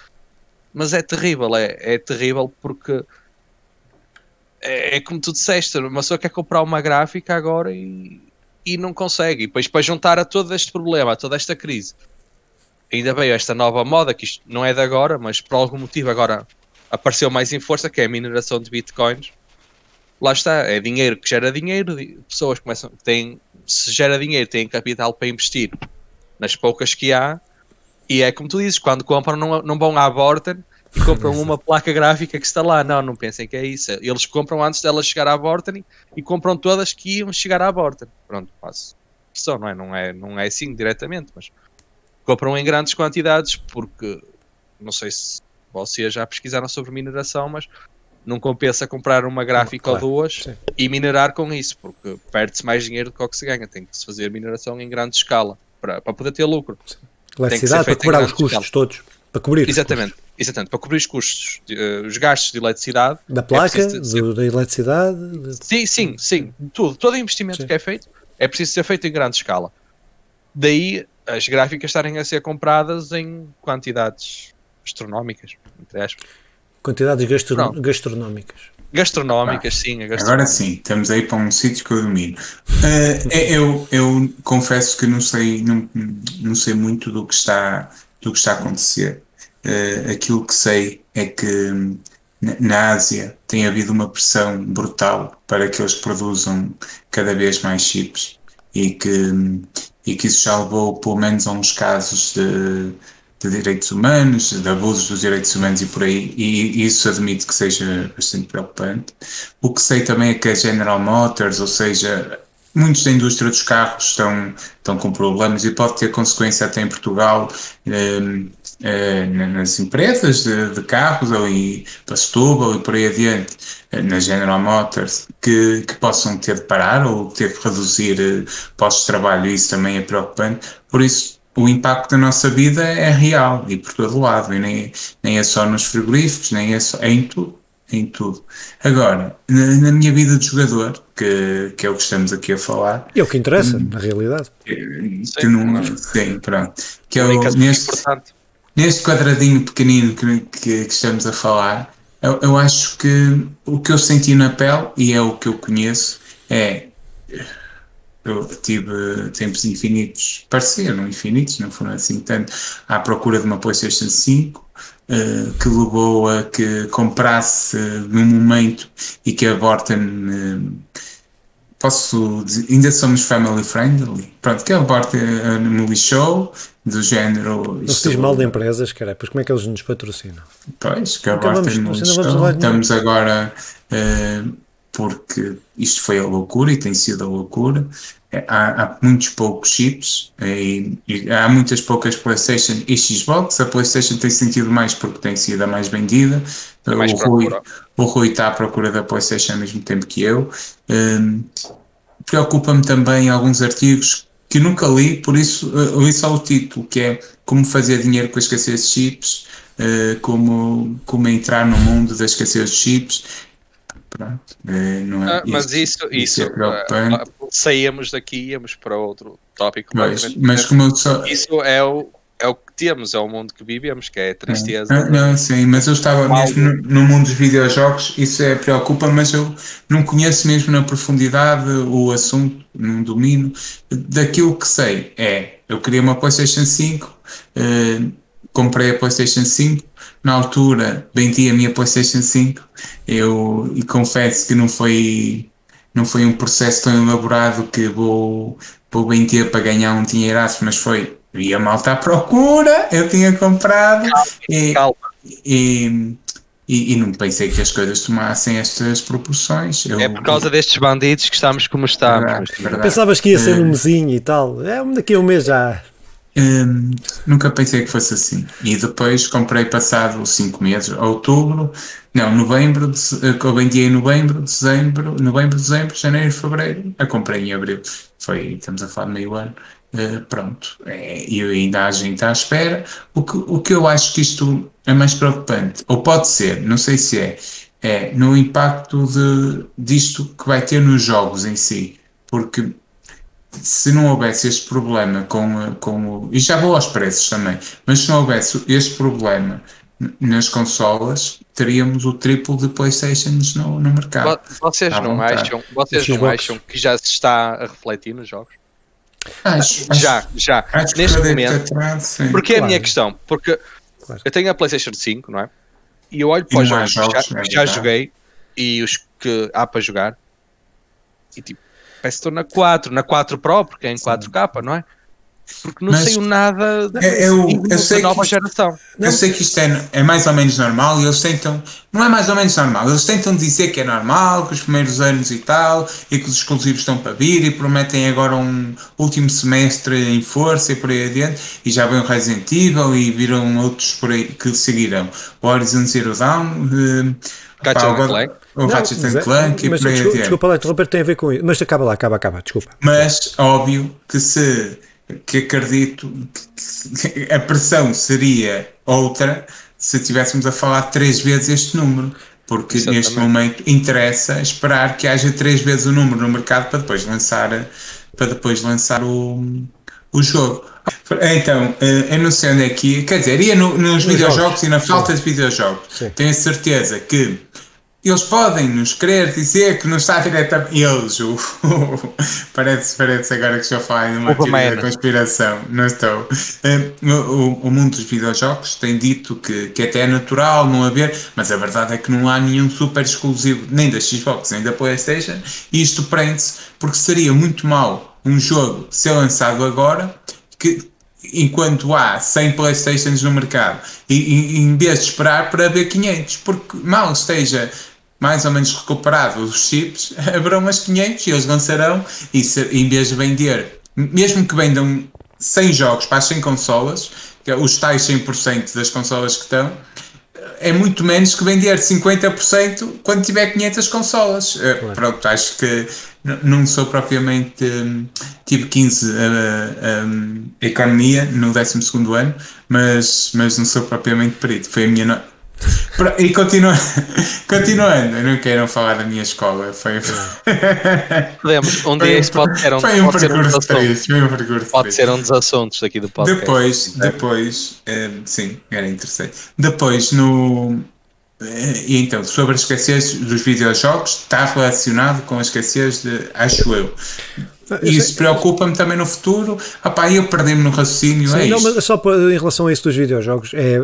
Mas é terrível, é, é terrível porque é, é, como tu disseste, uma pessoa quer comprar uma gráfica agora e, e não consegue. E depois para juntar a todo este problema, a toda esta crise, ainda veio esta nova moda, que isto não é de agora, mas por algum motivo agora apareceu mais em força, que é a mineração de bitcoins. Lá está, é dinheiro que gera dinheiro, pessoas começam, têm, se gera dinheiro, têm capital para investir nas poucas que há, e é como tu dizes, quando compram não, não vão à Vorten e compram uma placa gráfica que está lá. Não, não pensem que é isso. Eles compram antes dela chegar à Vorten e compram todas que iam chegar à Vorten. Pronto, passo. Só, não é? Não é, não é assim diretamente, mas compram em grandes quantidades porque não sei se vocês já pesquisaram sobre mineração, mas não compensa comprar uma gráfica claro, ou duas sim. e minerar com isso, porque perde-se mais dinheiro do que o que se ganha. Tem que se fazer mineração em grande escala para, para poder ter lucro. Eletricidade para cobrar os custos escala. todos. Para cobrir Exatamente. Exatamente, para cobrir os custos, uh, os gastos de eletricidade. Da placa, é do, da eletricidade? Sim, sim, sim. Tudo. Todo investimento sim. que é feito é preciso ser feito em grande escala. Daí as gráficas estarem a ser compradas em quantidades astronómicas, entre aspas. Quantidades gastro gastronómicas. Gastronómicas, ah, sim. Agora sim, estamos aí para um sítio que eu domino. Uh, eu, eu confesso que não sei, não, não sei muito do que está, do que está a acontecer. Uh, aquilo que sei é que hum, na Ásia tem havido uma pressão brutal para que eles produzam cada vez mais chips e que, hum, e que isso já levou pelo menos a uns casos de, de direitos humanos, de abusos dos direitos humanos e por aí, e isso admito que seja bastante preocupante. O que sei também é que a General Motors, ou seja, muitos da indústria dos carros estão, estão com problemas e pode ter consequência até em Portugal. Um, eh, nas empresas de, de carros ali para Setúbal e por aí adiante, eh, na General Motors, que, que possam ter de parar ou ter de reduzir eh, postos de trabalho, isso também é preocupante. Por isso, o impacto da nossa vida é real e por todo lado, e nem, nem é só nos frigoríficos, nem é só, é em tudo. Em tudo. Agora, na, na minha vida de jogador, que, que é o que estamos aqui a falar. E é o que interessa, hum, na realidade. Que, que não, sim, pronto. Que é o, neste, neste quadradinho pequenino que, que, que estamos a falar, eu, eu, acho que o que eu senti na pele, e é o que eu conheço, é. Eu tive tempos infinitos, pareceram infinitos, não foram assim tanto, à procura de uma PlayStation 5, uh, que levou a que comprasse num momento e que a Vorten uh, posso dizer, ainda somos family friendly. Pronto, que a Vorten uh, me lixou do género. Não se diz mal de empresas, cara, pois como é que eles nos patrocinam? Pois, que a me lixou. Estamos agora. Uh, porque isto foi a loucura e tem sido a loucura. É, há, há muitos poucos chips e, e, há muitas poucas PlayStation e Xbox. A PlayStation tem sentido mais porque tem sido a mais vendida. Mais o, Rui, o Rui está à procura da PlayStation ao mesmo tempo que eu. Um, Preocupa-me também alguns artigos que nunca li, por isso uh, li só o título, que é Como fazer dinheiro com a escassez de chips, uh, como, como entrar no mundo da escassez de chips Pronto, é, não é, ah, mas isso, isso, isso é saíamos daqui e íamos para outro tópico. Mas, mas como só... Isso é o, é o que temos, é o mundo que vivemos, que é a tristeza. É. Não, sim, mas eu estava mesmo no, no, mundo dos videojogos, isso é, preocupa, mas eu não conheço mesmo na profundidade o assunto, não domino. Daquilo que sei é, eu queria uma PlayStation 5, eh, comprei a PlayStation 5, na altura vendi a minha PlayStation 5 eu, e confesso que não foi, não foi um processo tão elaborado que vou, vou vender para ganhar um dinheiraço, mas foi, vi a malta à procura, eu tinha comprado calma, e, calma. E, e, e, não pensei que as coisas tomassem estas proporções. Eu, é por causa destes bandidos que estamos como estamos. Verdade, verdade. Pensavas que ia ser um mesinho e tal. É, daqui a um mês já. Hum, nunca pensei que fosse assim. E depois comprei passado 5 meses, outubro, não, novembro, eh, eu vendi em novembro, dezembro, novembro, dezembro, janeiro, fevereiro, a comprei em abril. Foi, estamos a falar de meio ano. Uh, pronto, é, e ainda a gente à espera. O que, o que eu acho que isto é mais preocupante, ou pode ser, não sei se é, é no impacto de, disto que vai ter nos jogos em si. Porque se não houvesse este problema com, com e já vou aos preços também, mas se não houvesse este problema nas consolas, teríamos o triplo de Playstations no, no mercado. Vocês, não acham, vocês não acham que já se está a refletir nos jogos? Acho, já, acho, já. Acho Neste momento. Atrás, porque claro. é a minha questão. Porque claro. eu tenho a PlayStation 5, não é? E eu olho para os jogos, jogos que já, é já joguei e os que há para jogar. E tipo, que estou na 4, na 4 Pro, porque é em 4K, não é? Porque não Mas saiu nada é, eu, eu sei nova que, geração. Eu sei que isto é, é mais ou menos normal e eles tentam, não é mais ou menos normal, eles tentam dizer que é normal, que os primeiros anos e tal, e que os exclusivos estão para vir e prometem agora um último semestre em força e por aí adiante, e já vem o Resident Evil e viram outros por aí que seguirão. O Horizon Zero Dawn, uh, Ratchet Clank. O Ratchet Clank e por aí desculpa, desculpa lá, interromper, tem a ver com isso. Mas acaba lá, acaba, acaba, desculpa. Mas, óbvio que se que acredito que a pressão seria outra se estivéssemos a falar três vezes este número, porque Exatamente. neste momento interessa esperar que haja três vezes o número no mercado para depois lançar, para depois lançar o, o jogo. Então, eh, eu não sei onde é que ia, quer dizer, ia no, nos videojogos e na falta de videojogos. Sim. Tenho certeza que eles podem nos querer dizer que não está diretamente. Eles, o, o, parece, parece agora que a falar de uma teoria da conspiração. Não estou. Eh, o, o, mundo dos videojogos tem dito que, que até é natural não haver, mas a verdade é que não há nenhum super exclusivo, nem da Xbox, nem da PlayStation, e isto prende-se porque seria muito mal um jogo ser lançado agora que enquanto há 100 Playstations no mercado e, e, em vez de esperar para haver 500, porque mal esteja mais ou menos recuperado os chips, haverão umas 500 e eles lançarão e se, em vez de vender, mesmo que vendam 100 jogos para as 100 consolas, que é os tais 100% das consolas que estão, é muito menos que vender 50% quando tiver 500 consolas. Eh, claro. Pronto, acho que não sou propriamente. Um, tive 15 a, a, a economia no 12 ano, mas, mas não sou propriamente perito. Foi a minha. E continua, continuando, eu não quero falar da minha escola. Foi, Podemos, um dia isso pode ser um, foi um, pode ser um dos assuntos. Foi um pode ser um dos assuntos aqui do podcast. Depois, depois é, sim, era interessante. Depois, no. E então, sobre a escassez dos videojogos, está relacionado com escassez de. Acho eu. E isso preocupa-me também no futuro. Apá, eu perdi-me no raciocínio. Sim, é não, mas só em relação a isso dos videojogos, é,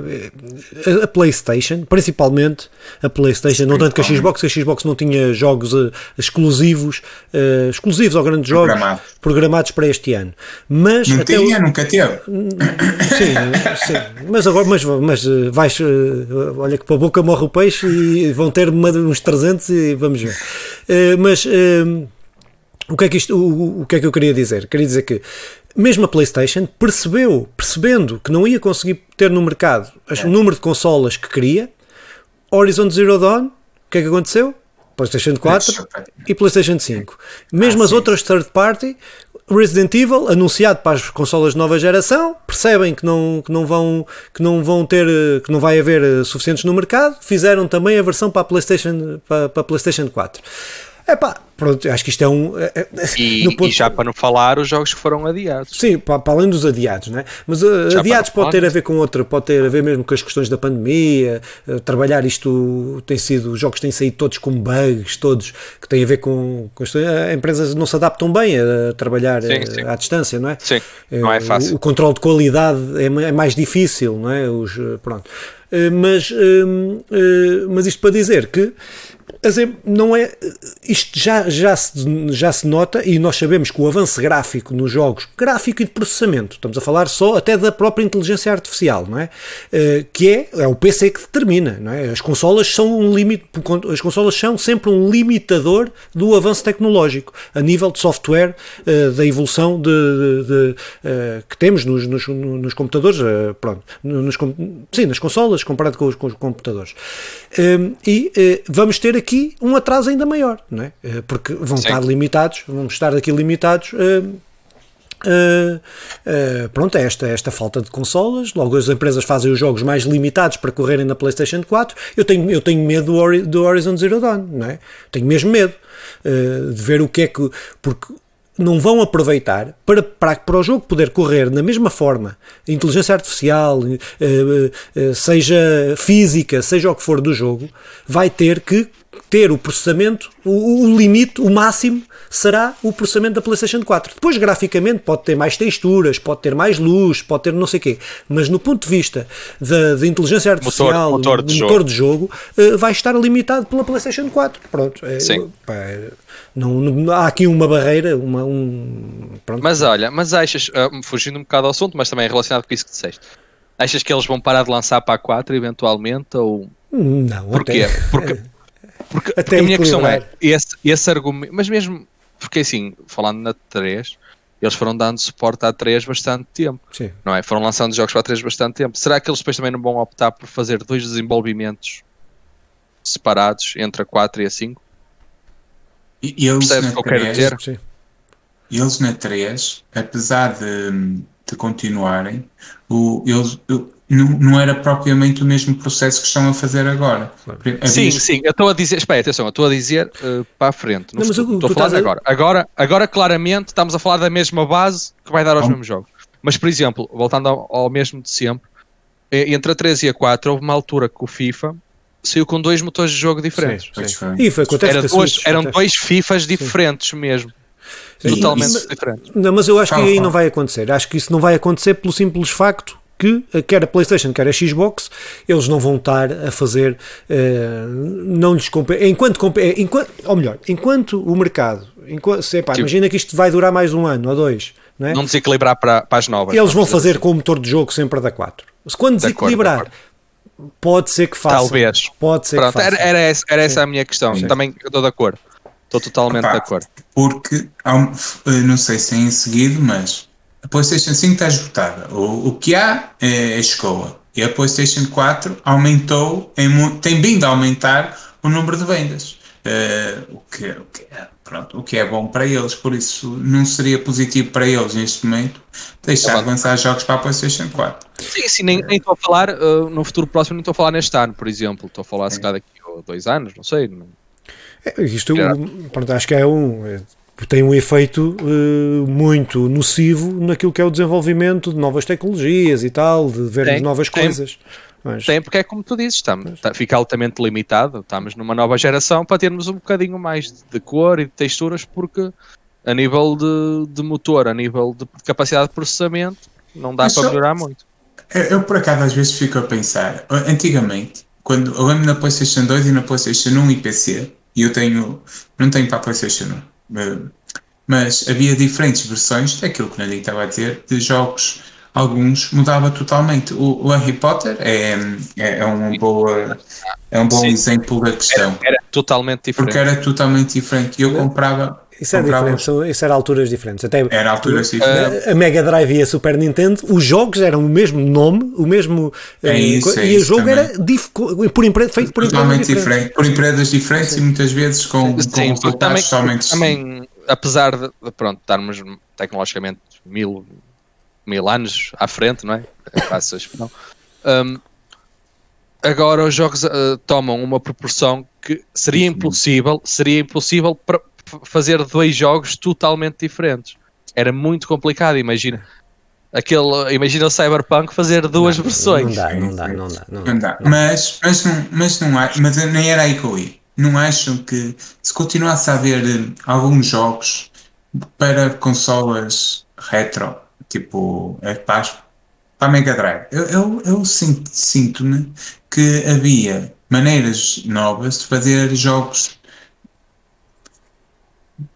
é, a PlayStation, principalmente a PlayStation, não tanto que a Xbox, que a Xbox não tinha jogos eh, exclusivos, eh, exclusivos ou grandes jogos Programados. programados para este ano. Mas Não até o- tinha, nunca teve. Sim, sim. Mas agora, mas, mas eh, vais, olha que para a boca morre o peixe e vão ter uma- uns 300 e vamos ver. Eh, Mas eh, o que é que isto, o, o que é que eu queria dizer? Queria dizer que mesmo a PlayStation percebeu, percebendo que não ia conseguir ter no mercado as- o número de consolas que queria, Horizon Zero Dawn, o que é que aconteceu? PlayStation 4 e PlayStation 5. Mesmo Ah, as outras third party, Resident Evil, anunciado para as consolas de nova geração, percebem que não, que não vão que não vão ter que não vai haver eh, suficientes no mercado, fizeram também a versão para a PlayStation para, para a PlayStation 4. Epá, pronto, acho que isto é um é- é- E, ponto- e já para não falar os jogos que foram adiados. Sim, para, para além dos adiados, né? mas uh, adiados pode ter a ver com outra, pode ter a ver mesmo com as questões da pandemia, uh, trabalhar isto tem sido, os jogos têm saído todos com bugs, todos que têm a ver com, com as uh, empresas não se adaptam bem a trabalhar Sim, sim. à distância, não é? Sim, não é fácil. O, o controle de qualidade é, é mais difícil, não é? Os, pronto. Mas, mas isto para dizer que não é isto já, já, se, já se nota e nós sabemos que o avanço gráfico nos jogos, gráfico e de processamento, estamos a falar só até da própria inteligência artificial, não é? Eh, que é, é o PC que determina, não é? As consolas são um limite, as consolas são sempre um limitador do avanço tecnológico a nível de software, eh, da evolução de, de- de, eh, que temos nos, nos, nos computadores, pronto, nos, sim, nas consolas comparado com os, com os computadores. Eh, e vamos ter aqui um atraso ainda maior, não é? Eh, porque vão Sim. estar limitados, vamos estar aqui limitados. eh, Uh, uh, pronto, é esta, esta falta de consolas. Logo, as empresas fazem os jogos mais limitados para correrem na PlayStation 4. Eu tenho, eu tenho medo do, Ori- do Horizon Zero Dawn, não é? Tenho mesmo medo uh, de ver o que é que. Porque não vão aproveitar para, para, para o jogo poder correr na mesma forma, inteligência artificial, uh, uh, seja física, seja o que for do jogo, vai ter que ter o processamento, o, o limite, o máximo será o processamento da PlayStation 4. Depois, graficamente, pode ter mais texturas, pode ter mais luz, pode ter não sei o quê, mas no ponto de vista da, da inteligência artificial, motor do de motor jogo. de jogo, eh, vai estar limitado pela PlayStation 4. Pronto. É, Sim. pá, é, não, não- há aqui uma barreira, uma, um. Pronto. Mas olha, mas achas, ah, fugindo um bocado ao assunto, mas também relacionado com isso que disseste, achas que eles vão parar de lançar para a 4 eventualmente? Ou não, porquê? até- Porque, porque, Até porque a minha questão é, esse, esse argumento, mas mesmo, porque assim, falando na 3, eles foram dando suporte à 3 bastante tempo, Sim. não é? Foram lançando jogos para a 3 bastante tempo. Será que eles depois também não vão optar por fazer dois desenvolvimentos separados entre a 4 e a 5? E eles Percebes na o que eu quero 3, dizer? Sim. eles na 3, apesar de, de continuarem, o, eles, não, não era propriamente o mesmo processo que estão a fazer agora. Havia- Sim, sim, eu estou a dizer, espera, atenção, eu estou a dizer uh, para a frente, Não, mas futuro, estou a falar de a- agora. agora. Agora, claramente, estamos a falar da mesma base que vai dar aos Bom. mesmos jogos. Mas, por exemplo, voltando ao, ao mesmo de sempre, entre a 3 e a 4, houve uma altura que o FIFA saiu com dois motores de jogo diferentes. Sim, sim. E foi acontece Era Switch, eram acontece. dois FIFAs diferentes mesmo. Sim, Totalmente isso- diferentes. Não, mas eu acho que aí não vai acontecer. Acho que isso não vai acontecer pelo simples facto que eh, quer a PlayStation, quer a Xbox, eles não vão estar a fazer, eh, não lhes compe- enquanto, eh, enquanto, ou melhor, enquanto o mercado, enquanto, se, epá, Tipo- imagina que isto vai durar mais um ano ou dois, não é? Não desequilibrar para, para as novas. eles vão fazer assim. com o motor de jogo sempre a da 4. Se quando De acordo, de desequilibrar, acordo. pode ser que façam. Talvez. Pode ser Pronto, que façam. era, era essa, era essa a minha questão. Também eu estou de acordo. Estou totalmente Epá, de acordo. Porque, há um- não sei se é em seguido, mas a PlayStation 5 está esgotada. O, o que há é a escola. E a PlayStation 4 aumentou, em tem vindo a aumentar o número de vendas. Eh, o, que, o, que é, pronto, o que é bom para eles, por isso não seria positivo para eles neste momento deixar de lançar jogos para a PlayStation 4. Sim, sim, nem estou a falar uh, no futuro próximo, nem estou a falar neste ano, por exemplo. Estou a falar se calhar daqui a dois anos, não sei. não- É, Isto, Já. pronto, acho que é um. Tem um efeito eh, muito nocivo naquilo que é o desenvolvimento de novas tecnologias e tal, de vermos Tem, novas tem. coisas. Mas, Tem, porque é como tu dizes, estamos, tá, fica altamente limitado. Estamos numa nova geração para termos um bocadinho mais de cor e de texturas, porque a nível de, de motor, a nível de capacidade de processamento, não dá Mas para melhorar muito. Eu, eu, por acaso às vezes fico a pensar, antigamente, quando eu lembro na PlayStation 2 e na PlayStation 1 e PC, e eu tenho, não tenho para a PlayStation 1, eh, mas havia diferentes versões daquilo que o estava a dizer, de jogos, alguns mudava totalmente. O, o Harry Potter é, é, é uma boa, é um bom Sim. exemplo da questão, Era totalmente diferente. porque era totalmente diferente. E eu comprava, Isso é comprava diferente, são- isso era alturas diferentes. Até era alturas diferentes. a Mega Drive e a Super Nintendo, os jogos eram o mesmo nome, o mesmo. É eh, isso, é e o isso jogo também. era por empre- feito por empresas Totalmente diferentes. diferente, por empresas diferentes e muitas vezes com, com Sim, porque resultados também, totalmente também, apesar de, pronto, estarmos tecnologicamente mil, mil anos à frente, não é? É fácil a expressão. Hum, agora os jogos ah, tomam uma proporção que seria Uhum. impossível, seria impossível para fazer dois jogos totalmente diferentes. Era muito complicado, imagina. Aquele, imagina o Cyberpunk fazer duas Não versões. dá, não dá, não dá. Não Não dá. Mas, mas, não, mas não há, mas nem era aí que eu ia. Não acham que se continuasse a haver eh, alguns jogos para consolas retro, tipo eh, para, para a Mega Drive, eu, eu, eu sinto- sinto-me que havia maneiras novas de fazer jogos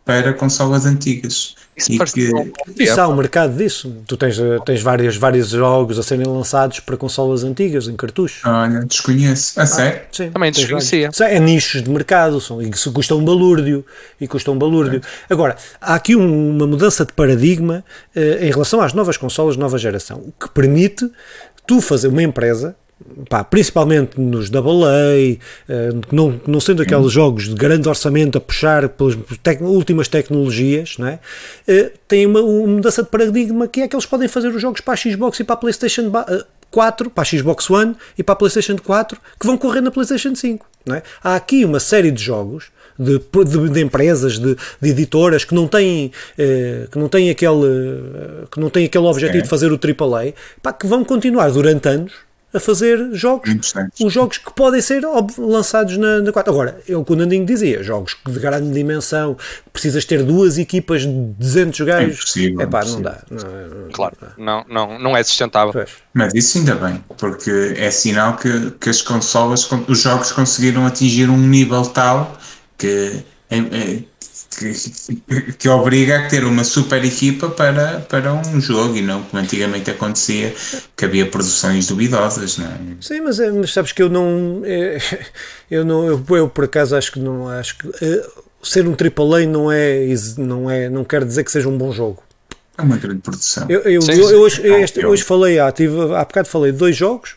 para consolas antigas. Isso E que- bom Isso há um mercado disso. Tu tens, eh, tens vários, vários jogos a serem lançados para consolas antigas, em cartucho. Olha, desconheço. A sério? Sim, Também desconhecia. É nichos de mercado, são, e isso custa um balúrdio. E custa um balúrdio. Agora, há aqui um- uma mudança de paradigma eh, em relação às novas consolas de nova geração, o que permite tu fazer uma empresa. Pá, principalmente nos AA, eh, não, não sendo aqueles jogos de grande orçamento a puxar pelas tec- últimas tecnologias, não é? Eh, tem uma, uma mudança de paradigma que é que eles podem fazer os jogos para a Xbox e para a PlayStation ba- eh, 4, para a Xbox One e para a PlayStation 4 que vão correr na PlayStation 5. Não é? Há aqui uma série de jogos de, de, de empresas, de, de editoras que não têm, eh, que não têm aquele, que não têm aquele objetivo É. de fazer o AAA, pá, que vão continuar durante anos a fazer jogos, os jogos que podem ser lançados na, na 4. Agora, é o que o Nandinho dizia, jogos de grande dimensão, precisas ter duas equipas de 200 gajos, impossível, é pá, não dá. Não, Claro, não, não, não é sustentável. Pois. Mas isso ainda bem, porque é sinal que, que as consolas, con- os jogos conseguiram atingir um nível tal que, é- é- que, que obriga a ter uma super equipa para, para um jogo e não como antigamente acontecia, que havia produções duvidosas, não é? Sim, mas, é- mas sabes que eu não. é, eu não. Eu, eu, por acaso acho que não. Acho que é, ser um AAA não é, não é. Não quer dizer que seja um bom jogo. É uma grande produção. Eu, eu, Sim, eu- eu hoje, Não, este- hoje falei, ah, tive, há bocado falei de dois jogos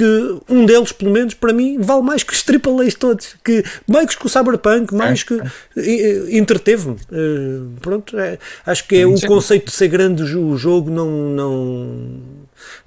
que um deles, pelo menos, para mim, vale mais que os AAAs todos. Que, mais que o Cyberpunk, mais que. e- e- Entreteve-me. Eh, pronto, é, acho que é o conceito de ser grande o jo- o jogo não. não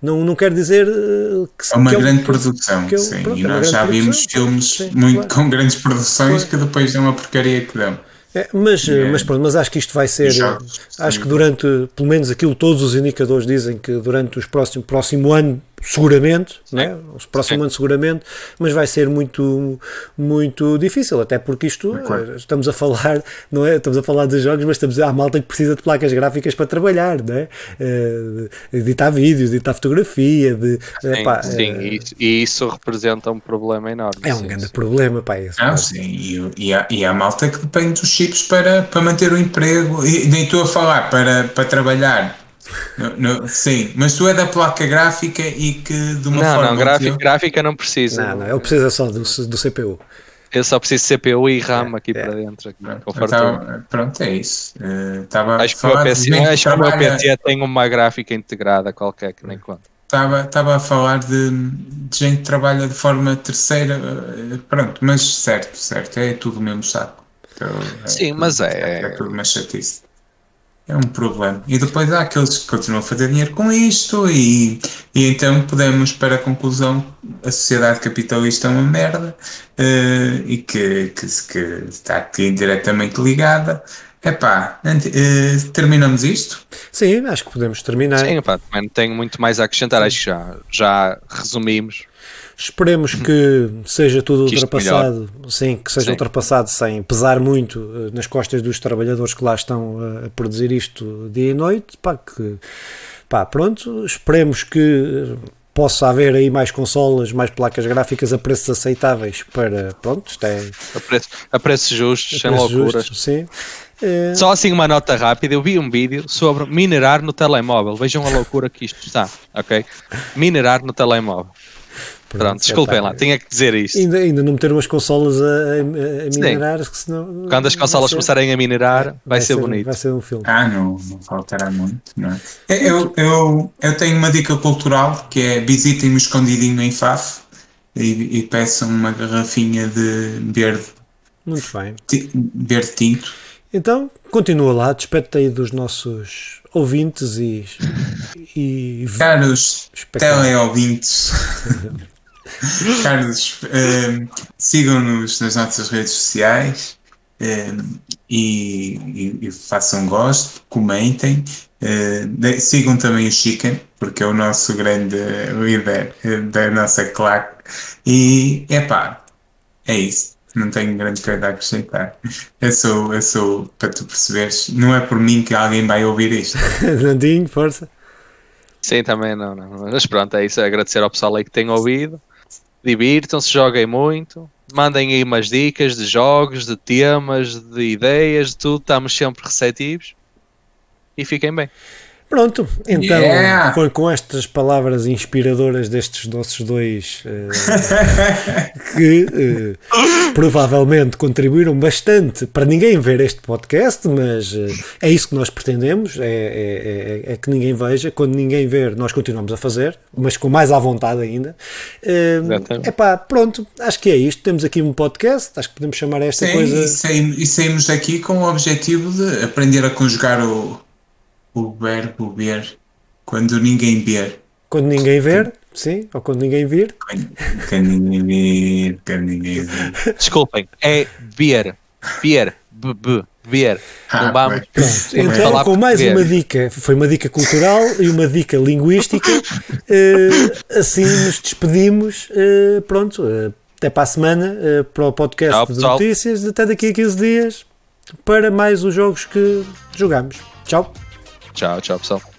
não, não quer dizer eh, que É uma que o- grande produção, é sim. pronto, e é uma nós já vimos filmes Sim, muito claro. com grandes produções que depois dão a porcaria que dão. É, mas, É. mas pronto, mas acho que isto vai ser. Jogos, acho sim. que durante, pelo menos aquilo todos os indicadores dizem que durante os próximos próximo ano, seguramente, né? o próximo Sim. ano seguramente, mas vai ser muito, muito difícil, até porque isto Concordo. eh, estamos a falar, não é? Estamos a falar de jogos, mas estamos a há malta que precisa de placas gráficas para trabalhar, é? Eh, de editar vídeos, de editar fotografia, de Sim, epá, sim, eh, e, isso- e isso representa um problema enorme. é um sim, grande sim. problema, pá, esse, Ah, sim, e, e, há, e há malta que depende dos chips para, para manter o emprego, e nem estou a falar para, para trabalhar. No- no- sim, mas tu é da placa gráfica e que de uma Não, forma. não, gráfica, gráfica não precisa. Não, não, ele precisa só do, do CPU. Eu só preciso de CPU e RAM aqui é. para dentro. Aqui, Pronto, tava- pronto, é isso. Eh, Estava Acho que, o meu PC, acho que o meu PC tem uma gráfica integrada qualquer que nem conta. Estava a falar de, de gente que trabalha de forma terceira. eh, Pronto, mas certo, certo, é tudo o mesmo saco. Então, é Sim, tudo- mas é- É tudo uma chatice. É um problema. E depois há aqueles que continuam a fazer dinheiro com isto, e, e então podemos, para a conclusão, a sociedade capitalista é uma merda eh, e que, que, que está aqui diretamente ligada. Epá, eh, terminamos isto? Sim, acho que podemos terminar. Sim, pá, também não tenho muito mais a acrescentar. Acho que já, já resumimos. Esperemos que seja tudo Que ultrapassado, sim, que seja Sim. ultrapassado sem pesar muito eh, nas costas dos trabalhadores que lá estão a, a produzir isto dia e noite. Pá, que, pá, pronto, esperemos que eh, possa haver aí mais consolas, mais placas gráficas a preços aceitáveis para, pronto, isto é A, preço, a preços justos, sem preços loucuras. justos, sim. Eh, Só assim uma nota rápida, eu vi um vídeo sobre minerar no telemóvel. Vejam a loucura que isto está, ok? Minerar no telemóvel. Pronto, desculpem epá, lá, tinha que dizer isto. Ainda, ainda não meteram as consolas a, a- a Sim. minerar, que senão. Quando as vai consolas ser- começarem a minerar, vai, ser, bonito. Vai ser um filme. Ah, não, não faltará muito, não é? Eu, eu, eu tenho uma dica cultural que é visitem-me escondidinho em Faf e, e peçam uma garrafinha de verde, Muito bem. verde tinto. Então, continua lá, despede-te aí dos nossos ouvintes e. e Caros teleouvintes, caros, ehm, sigam-nos nas nossas redes sociais ehm, e, e- e façam gosto, comentem. eh, de- sigam também o Chicken, porque é o nosso grande líder eh, da nossa claque. E, epá, é isso. Não tenho grande coisa a acrescentar. Eu sou, eu sou, para tu perceberes, não é por mim que alguém vai ouvir isto. Nandinho, força. Sim, também não, não. Mas pronto, é isso. é Agradecer ao pessoal aí que tem ouvido. Divirtam-se, joguem muito. Mandem aí umas dicas de jogos, de temas, de ideias, de tudo. Estamos sempre receptivos. E fiquem bem. Pronto, então, Yeah. com, com estas palavras inspiradoras destes nossos dois eh, que eh, provavelmente contribuíram bastante para ninguém ver este podcast, mas eh, é isso que nós pretendemos: é, é- é- é que ninguém veja. Quando ninguém ver, nós continuamos a fazer, mas com mais à vontade ainda. É pá, pronto, acho que é isto. Temos aqui um podcast, acho que podemos chamar esta Sim, coisa. e saímos daqui com o objetivo de aprender a conjugar o, o verbo ver quando ninguém ver. Quando ninguém ver, sim, ou quando ninguém vir. Quando, quando ninguém ver, quando ninguém ver. Desculpem, é ver. Ver. B, b, ver. Ah, Não vamos. então falar com mais português. uma dica, foi uma dica cultural e uma dica linguística, eh, assim nos despedimos, eh, pronto, eh, até para a semana, para o podcast Tchau, de pessoal. notícias, até daqui a 15 dias, para mais os jogos que jogamos. Tchau! Tchau, tchau, pessoal.